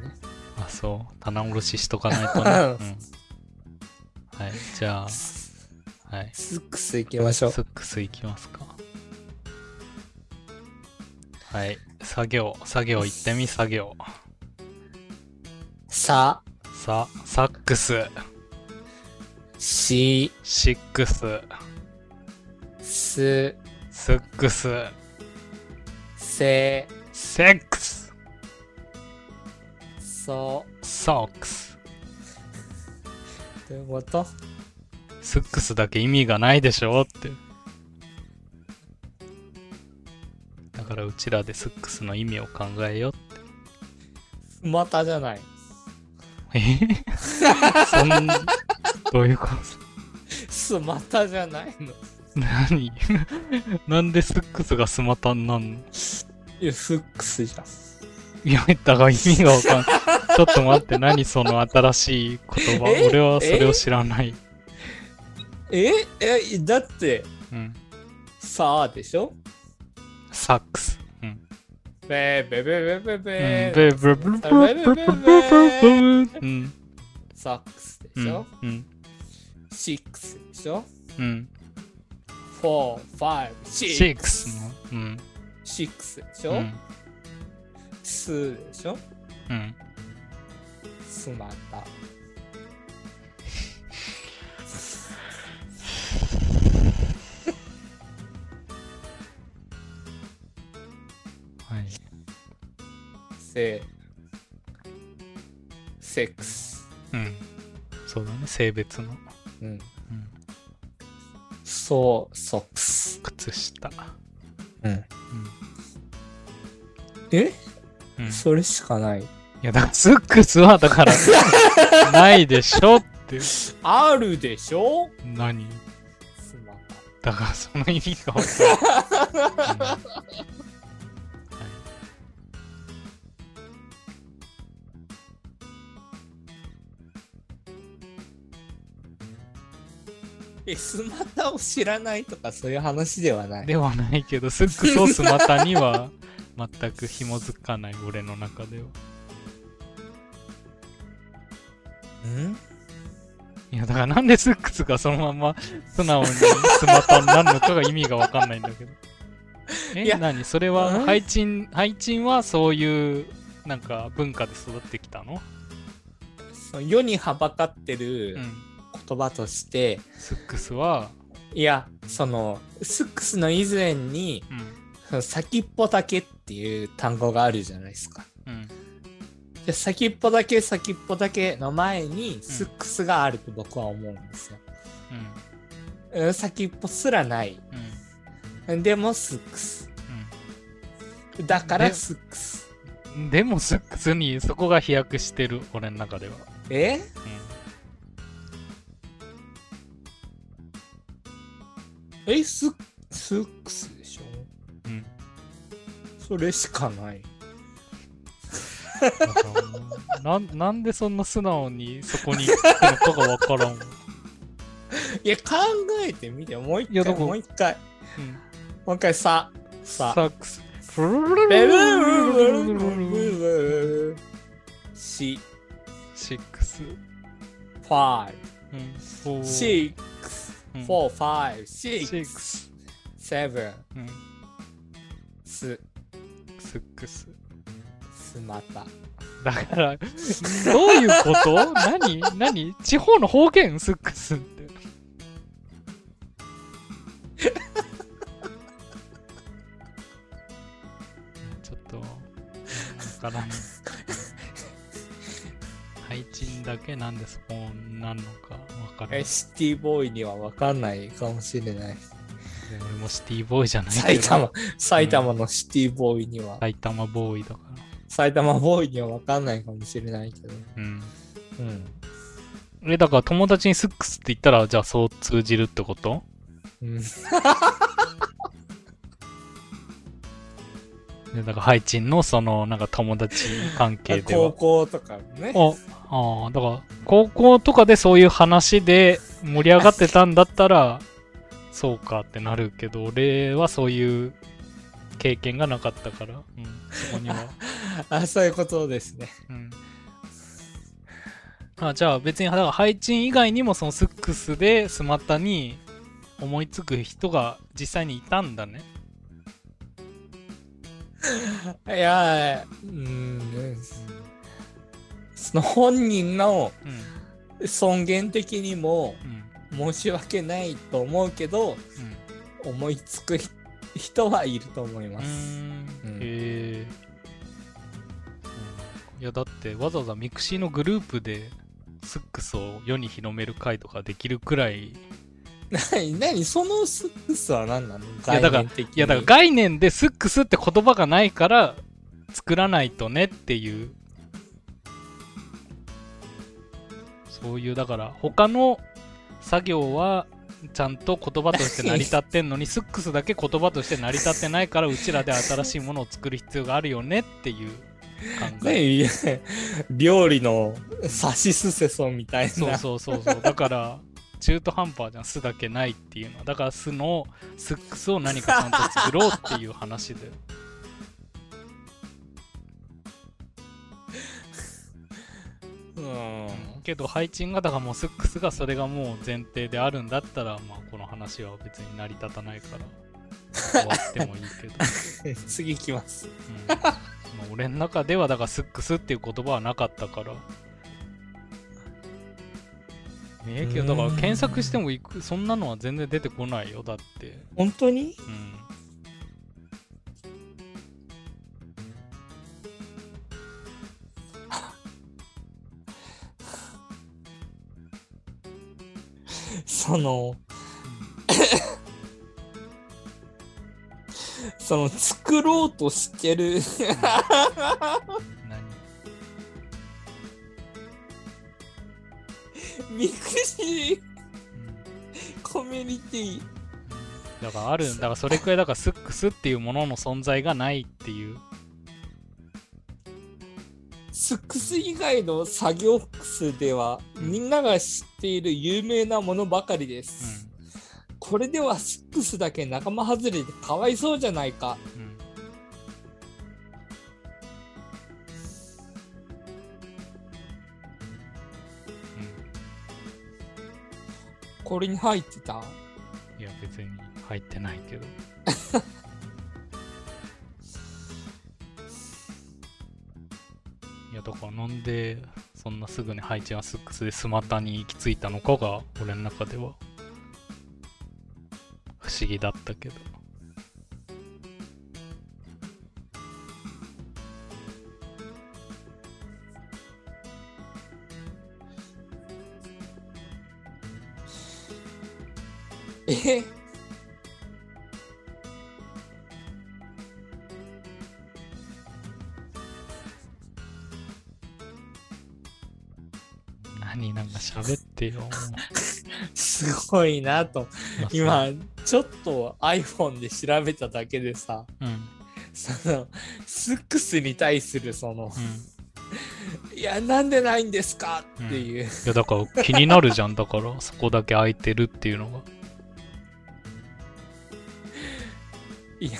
あそう。棚卸ししとかないとね、うん、はいじゃあはい。スックス行きましょう。ス。ックスいきますか。はい。作業作業行ってみ作業。さ、さサックス。し、シックス。す、スックス。せ、セックスそ、ソックスどういうことスックスだけ意味がないでしょって。だからうちらでスックスの意味を考えようまたじゃない。え？そんどういうこと？すまたじゃないの。何？なんでスックスがスマタンなんの？いや、フックスじゃん。いや、だから意味がわかんない。ちょっと待って、何その新しい言葉？え？俺はそれを知らない。え？え、だって、うん。さあでしょ？サックス。うん。べーべーべーべーべーうんべーブブブブブブブブブブうん。サックスでうんしょ、うん。シックスでしょ？うん。フォー、ファイブ、シシックス。シックスでしょ、うん。スでしょ？うん。スマタ。はい。セ、セックス。うん。そうだね、性別の。うん。うん。そう、ソックス。靴下。うん。え？うん。いそれしかない。や、だからスックスはだから、ないでしょって。あるでしょ？何？スマタ。だからその意味がわかんない。うんはいえ、スマタを知らないとかそういう話ではない。ではないけど、スックスをスマタには全く紐づかない、俺の中では。ん？いや、だからなんでスックスがそのまま素直にスマタになるのかが意味がわかんないんだけど。え何？それうん？は配信配信はそういうなんか文化で育ってきたの？その世にはばかってうるん。言葉として、スックスは？いやそのスックスの以前にうん。先っぽだけっていう単語があるじゃないですか。うんで先っぽだけ先っぽだけの前にスックスがあると僕は思うんですよ。うん先っぽすらない。うんでもスックス。だからスックス。うんでもスックスにそこが飛躍してる俺の中ではえ？うえ？スックスそれしかない。なんなんでそんな素直にそこに行くのかがわからんわ、いや、考えてみて。もう一回、いやどこもう一回。うん、もう一回、さ、さ。サックスフルルルベルルルルルルルシ、シックスファイうんフォブ、ーシックス、うんフォー、ファイブ、シッシックス、クスセブン、うんス、スックススマタ。だから、どういうこと？何？何？地方の方言スックスって。ちょっと、わからん。配置だけなんでそうなんのかわからんえ、。シティボーイには分かんないかもしれない。で俺もシティボーイじゃないけど。埼玉、埼玉のシティボーイには、埼玉ボーイだから。埼玉ボーイには分かんないかもしれないけど。うん。うん。え、だから友達にスックスって言ったら、じゃあそう通じるってこと？うん、で だからハイチンのそのなんか友達関係で高は。校とかね。ああ、だから高校とかでそういう話で盛り上がってたんだったら、そうかってなるけど、俺はそういう経験がなかったから、うん、そこには。あ、そういうことですね。うん、あじゃあ別に、だからハイチン以外にもそのスックスでスマタに思いつく人が実際にいたんだね。いや、うん、その本人のうん。尊厳的にもうん。申し訳ないと思うけど、うん。思いつく人はいると思います。ん。うん。へえいやだってわざわざミクシーのグループでスックスを世に広める会とかできるくらい。い何何そのスックスは何なの？概念的に。やだから概念でスックスって言葉がないから作らないとねっていう。そういうだから他の作業はちゃんと言葉として成り立ってんのにスックスだけ言葉として成り立ってないからうちらで新しいものを作る必要があるよねっていう考えね料理のサシスセソンみたいな。そうそうそうそうだから中途半端じゃん「す」だけないっていうのはだから「す」のスックスを何かちゃんと作ろうっていう話で うん。けど配置がだからもうスックスがそれがもう前提であるんだったらまあこの話は別に成り立たないから終わってもいいけど、次行きます。うん。まあ、俺の中ではだからスックスっていう言葉はなかったから。ええけどだから検索してもいくそんなのは全然出てこないよだって。本当に？うんその、その作ろうとしてる。何？ミクシーうん。コミュニティ。だからあるだからそれくらいだからスックスっていうものの存在がないっていうスックス以外の作業服スではみんなが知っている有名なものばかりです、これではスックスだけ仲間外れでかわいそうじゃないか。うん。うん。これに入ってた？いや別に入ってないけどだからなんでそんなすぐに配置がスックスでスマタに行き着いたのかが俺の中では不思議だったけど。え？ってよ すごいなと。まあ今、ちょっと iPhone で調べただけでさ、うんうんその、スックスに対するその、いや、なんでないんですかっていう。いやだから気になるじゃん。だから そこだけ空いてるっていうのが。いや、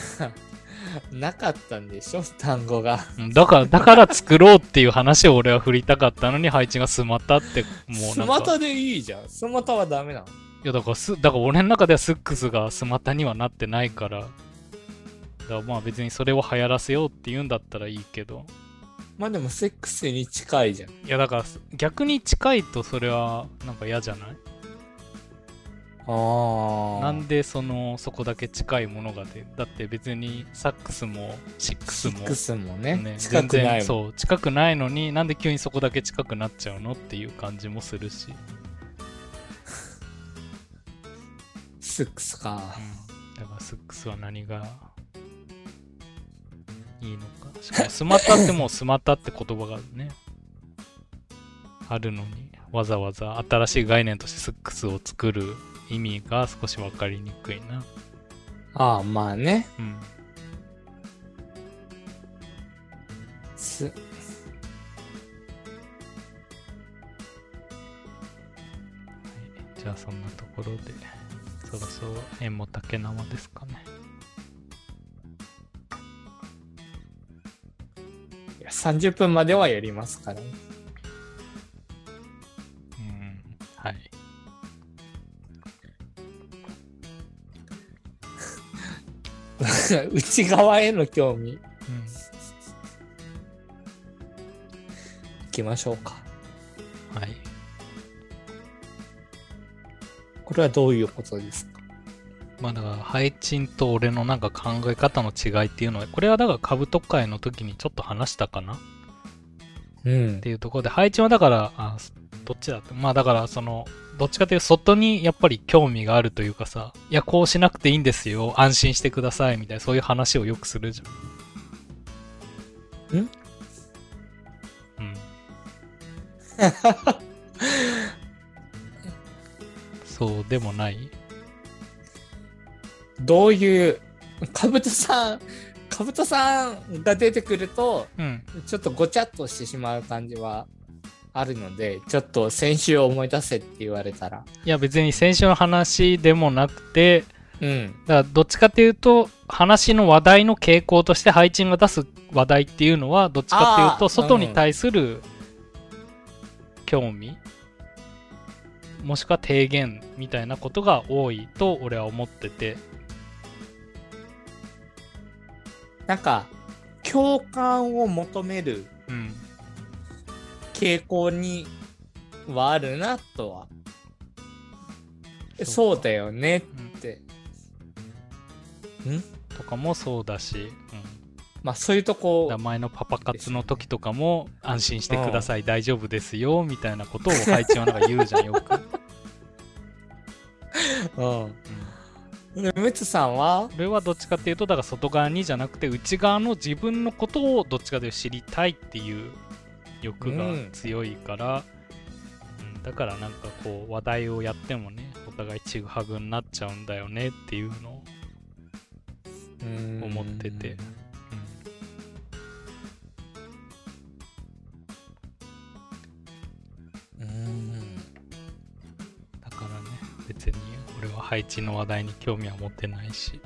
なかったんでしょ単語が。うんだからだから作ろうっていう話を俺は振りたかったのに配置がスマタってもうスなんかマタでいいじゃん。スマタはダメなのいやだからすだから俺の中ではスックスがスマタにはなってないからだからまあ別にそれを流行らせようって言うんだったらいいけどまあでもセックスに近いじゃん。いやだから逆に近いとそれはなんか嫌じゃない？あなんでそのそこだけ近いものがでだって別にサックスもシックスもシックスもね、ね近くない。そう近くないのになんで急にそこだけ近くなっちゃうのっていう感じもするし、スックスか。だからスックスは何がいいのかしかもスマタってもうスマタって言葉がねあるのにわざわざ新しい概念としてスックスを作る意味が少し分かりにくいなああ、まあね。うんすじゃあそんなところでそろそろ縁も竹縄ですかねいや30分まではやりますからね。内側への興味、いうんきましょうか。はい。これはどういうことですか？まあだから配置と俺のなんか考え方の違いっていうのはこれはだから株と会の時にちょっと話したかな？っうん。て。いうところで配置はだからあどっちだって？まあだからそのどっちかというと外にやっぱり興味があるというかさいやこうしなくていいんですよ安心してくださいみたいなそういう話をよくするじゃん。ん？うん。そうでもない？どういう、かぶとさん、かぶとさんが出てくると、うん。ちょっとごちゃっとしてしまう感じはあるので、ちょっと先週を思い出せって言われたら。いや別に先週の話でもなくてうん。だからどっちかっていうと話の話題の傾向として配置が出す話題っていうのはどっちかっていうと外に対する興味、もしくは提言みたいなことが多いと俺は思っててなんか、共感を求めるうん傾向にはあるなとは。そうだよねって。ん。とかもそうだし、まあそういうとうん、こ名前のパパ活の時とかも安心してください。大丈夫ですよみたいなことを配置はなんか言うじゃんよく、うん。うん。でムツさんは？俺はどっちかっていうとだから外側にじゃなくて内側の自分のことをどっちかというと知りたいっていう欲が強いから、うんだからなんかこう話題をやってもねお互いちぐはぐになっちゃうんだよねっていうのを思ってて、うん。うん。だからね。別に俺は配置の話題に興味は持ってないし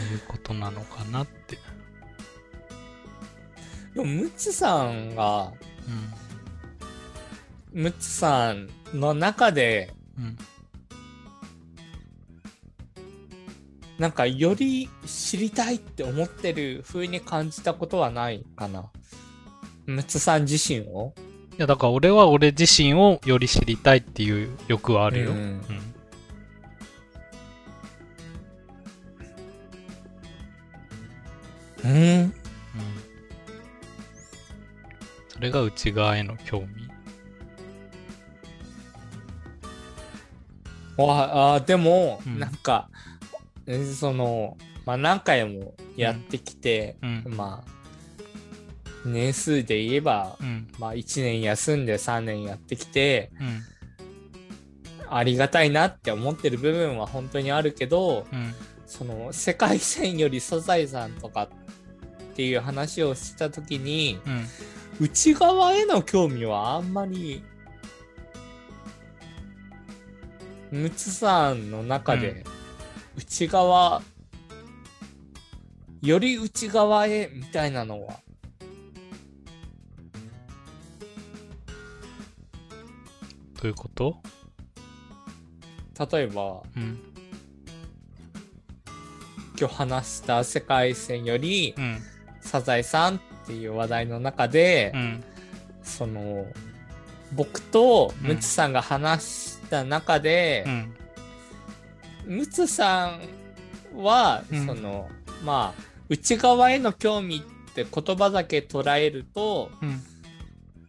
いうことなのかなって。でもムツさんが、ムツさんの中でうん。うんなんかより知りたいって思ってる風に感じたことはないかな。ムツさん自身を？いやだから俺は俺自身をより知りたいっていう欲はあるよ。ううんうん。うんそれが内側への興味。わあでも、うんなんかえそのまあ何回もやってきて、うん。まあ年数で言えば、うん。まあ1年休んで3年やってきてうん。ありがたいなって思ってる部分は本当にあるけどうん。その世界線より素材さんとかっていう話をした時にうん。内側への興味はあんまりムツさんの中で内側、より内側へみたいなのはどういうこと？例えばうん。今日話した世界線よりうん。サザエさんっていう話題の中で、うん。その僕とムツさんが話した中でう、ん。ムツさんは、うんそのまあ内側への興味って言葉だけ捉えると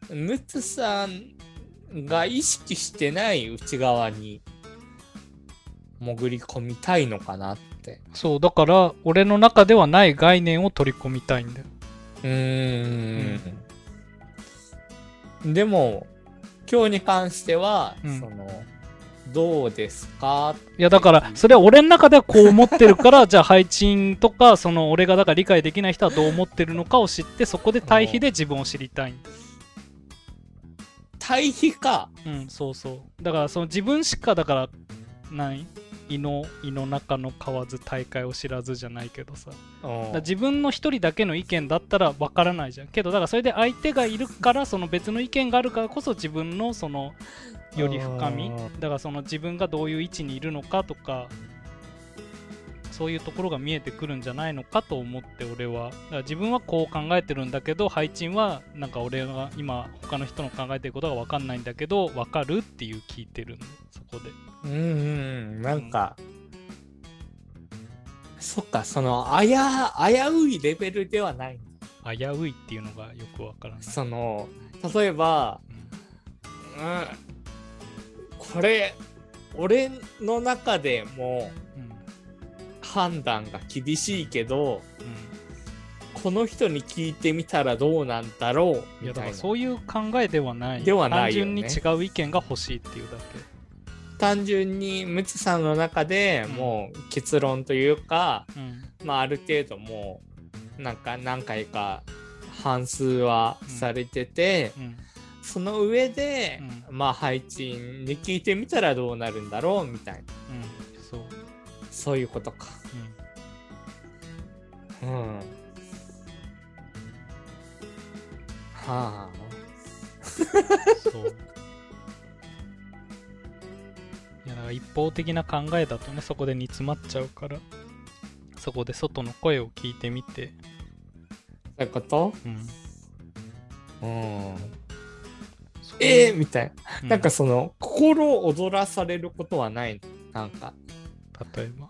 うん。ムツさんが意識してない内側に潜り込みたいのかなって。そう、だから俺の中ではない概念を取り込みたいんだよ。うーん。でも今日に関しては、うんそのどうですか？いやだからそれは俺の中ではこう思ってるから じゃあ配置とかその俺がだから理解できない人はどう思ってるのかを知ってそこで対比で自分を知りたいんだ対比か。うんそうそうだからその自分しかだから何胃の胃の中の蛙大会を知らずじゃないけどさ。自分の一人だけの意見だったらわからないじゃん。けどだからそれで相手がいるからその別の意見があるからこそ自分のそのより深み。うんだからその自分がどういう位置にいるのかとかそういうところが見えてくるんじゃないのかと思って俺は。自分はこう考えてるんだけど配置はなんか俺が今他の人の考えてることが分かんないんだけど分かるっていう聞いてるの。そこで。うんうん、なんか、そっか、その、あや、危ういレベルではない。危ういっていうのがよく分からない、その、例えば、うん。うん、これ、俺の中でもうん判断が厳しいけど、うん。この人に聞いてみたらどうなんだろういやだからみたいな。そういう考えではない。ではないよね。単純に違う意見が欲しいっていうだけ。単純にムツさんの中でもう結論というか、うん。まあある程度もうなんか何回か反数はされてて、うん。その上で、うまあ配置に聞いてみたらどうなるんだろうみたいな。うん。そう、そういうことか。うんうん。はあ。そう。いやだから一方的な考えだとね、そこで煮詰まっちゃうから、そこで外の声を聞いてみて、そういうこと？うん。うん。そうえー、みたいな。うんなんかその、心躍らされることはないの？なんか。例えば。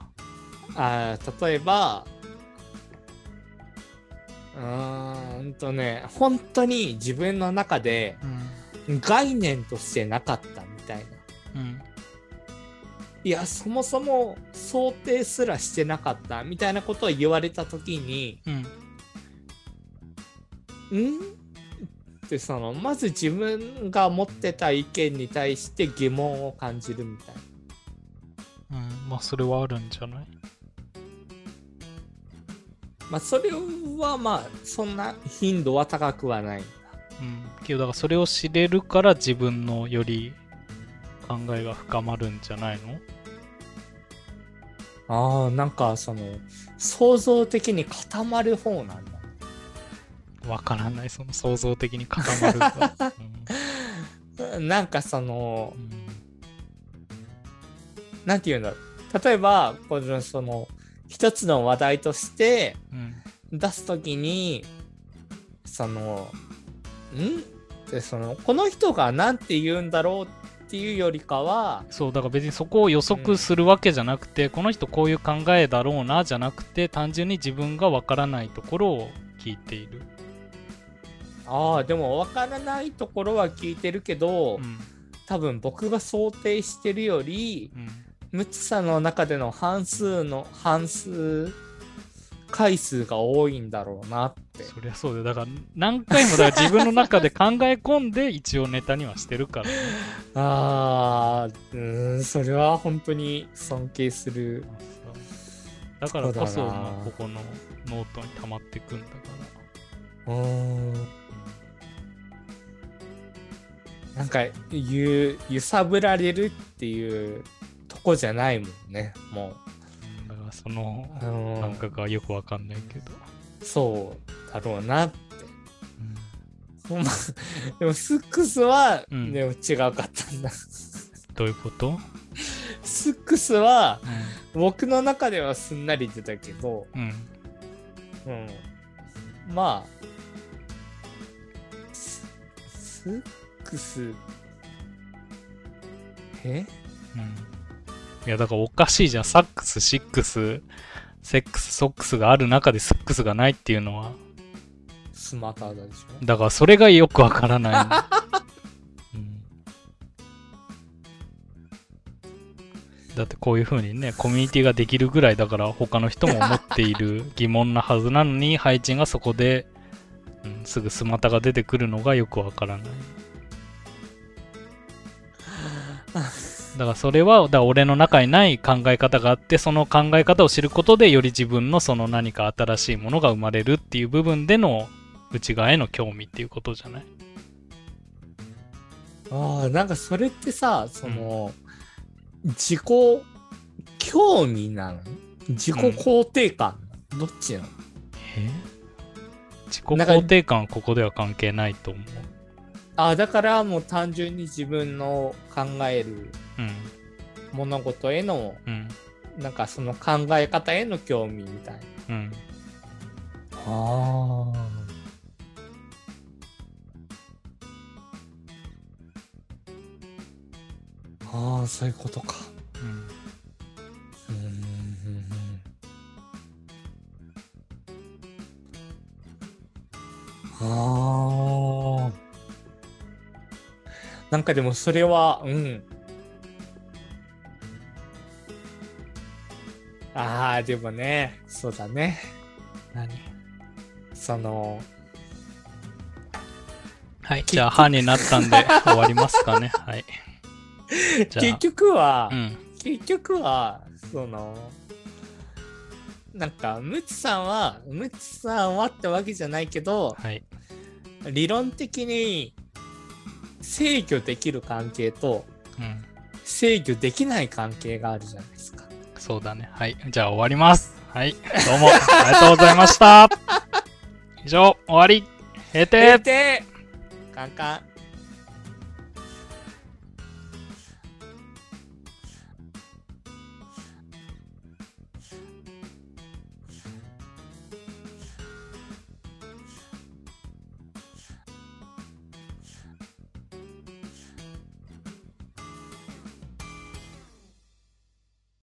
あー例えば、うーんとね、本当に自分の中でうん。概念としてなかったみたいな。うん。いや、そもそも想定すらしてなかったみたいなことを言われたときに、うん。ん？ってその、まず自分が持ってた意見に対して疑問を感じるみたいな。うん。まあ、それはあるんじゃない？まあ、それはまあ、そんな頻度は高くはない。うん。けど、だからそれを知れるから自分のより考えが深まるんじゃないの？ああ、なんかその、創造的に固まる方なんだ。わからない、その創造的に固まるか。なんかそのう、ん。なんて言うんだろう。例えば、このその、一つの話題としてうん。出すときに、その、ん？でその、この人が何て言うんだろうっていうよりかは、そう、だから別にそこを予測するわけじゃなくて、この人こういう考えだろうな、じゃなくて、単純に自分がわからないところを聞いている。ああ、でも分からないところは聞いてるけど、うん。多分僕が想定してるより、うん。ムツさんの中での半数の半数回数が多いんだろうなって。そりゃそうだよ。だから何回もだから自分の中で考え込んで一応ネタにはしてるからね。ああ、うーん、それは本当に尊敬する。だからこそ、まあここのノートに溜まってくんだから。うーん。なんか、ゆ、揺さぶられるっていうとこじゃないもんね、もうんだからそのう。うん感覚はよくわかんないけど。そうだろうなって。うんまあでも、スックスは、うんでも違かったんだ。どういうこと？スックスは、う僕の中ではすんなり出たけど、ん。うん。うん。まあ、ススックス、え？うん。いや、だからおかしいじゃん。サックス、シックス、セックス、ソックスがある中でスックスがないっていうのは、スマーターだでしょ？だからそれがよくわからないの。うんだってこういう風にね、コミュニティができるぐらいだから他の人も思っている疑問なはずなのに、ハイチンがそこで、うん、すぐスマタが出てくるのがよくわからない。だからそれは、だから俺の中にない考え方があって、その考え方を知ることでより自分のその何か新しいものが生まれるっていう部分での内側への興味っていうことじゃない？ああ、なんかそれってさ、その、自己興味なの？自己肯定感なの、どっちなの？え？自己肯定感はここでは関係ないと思う。ああ、だからもう単純に自分の考えるうん。物事への、うん。なんかその考え方への興味みたいな。うん。ああ。ああ、そういうことか。うん。うーん。ああ。なん。かでもそれは、うん。ああ、でもね、そうだね。何？その、はい。じゃあ、歯になったんで 終わりますかね。はい。結局は、あ、うん。結局は、その、なんか、ムツさんは、ムツさんはってわけじゃないけど、はい。理論的に制御できる関係とうん。制御できない関係があるじゃないですか。そうだね。はい。じゃあ終わります。はい。どうも、ありがとうございました。以上、終わり。閉閉廷廷カンカン。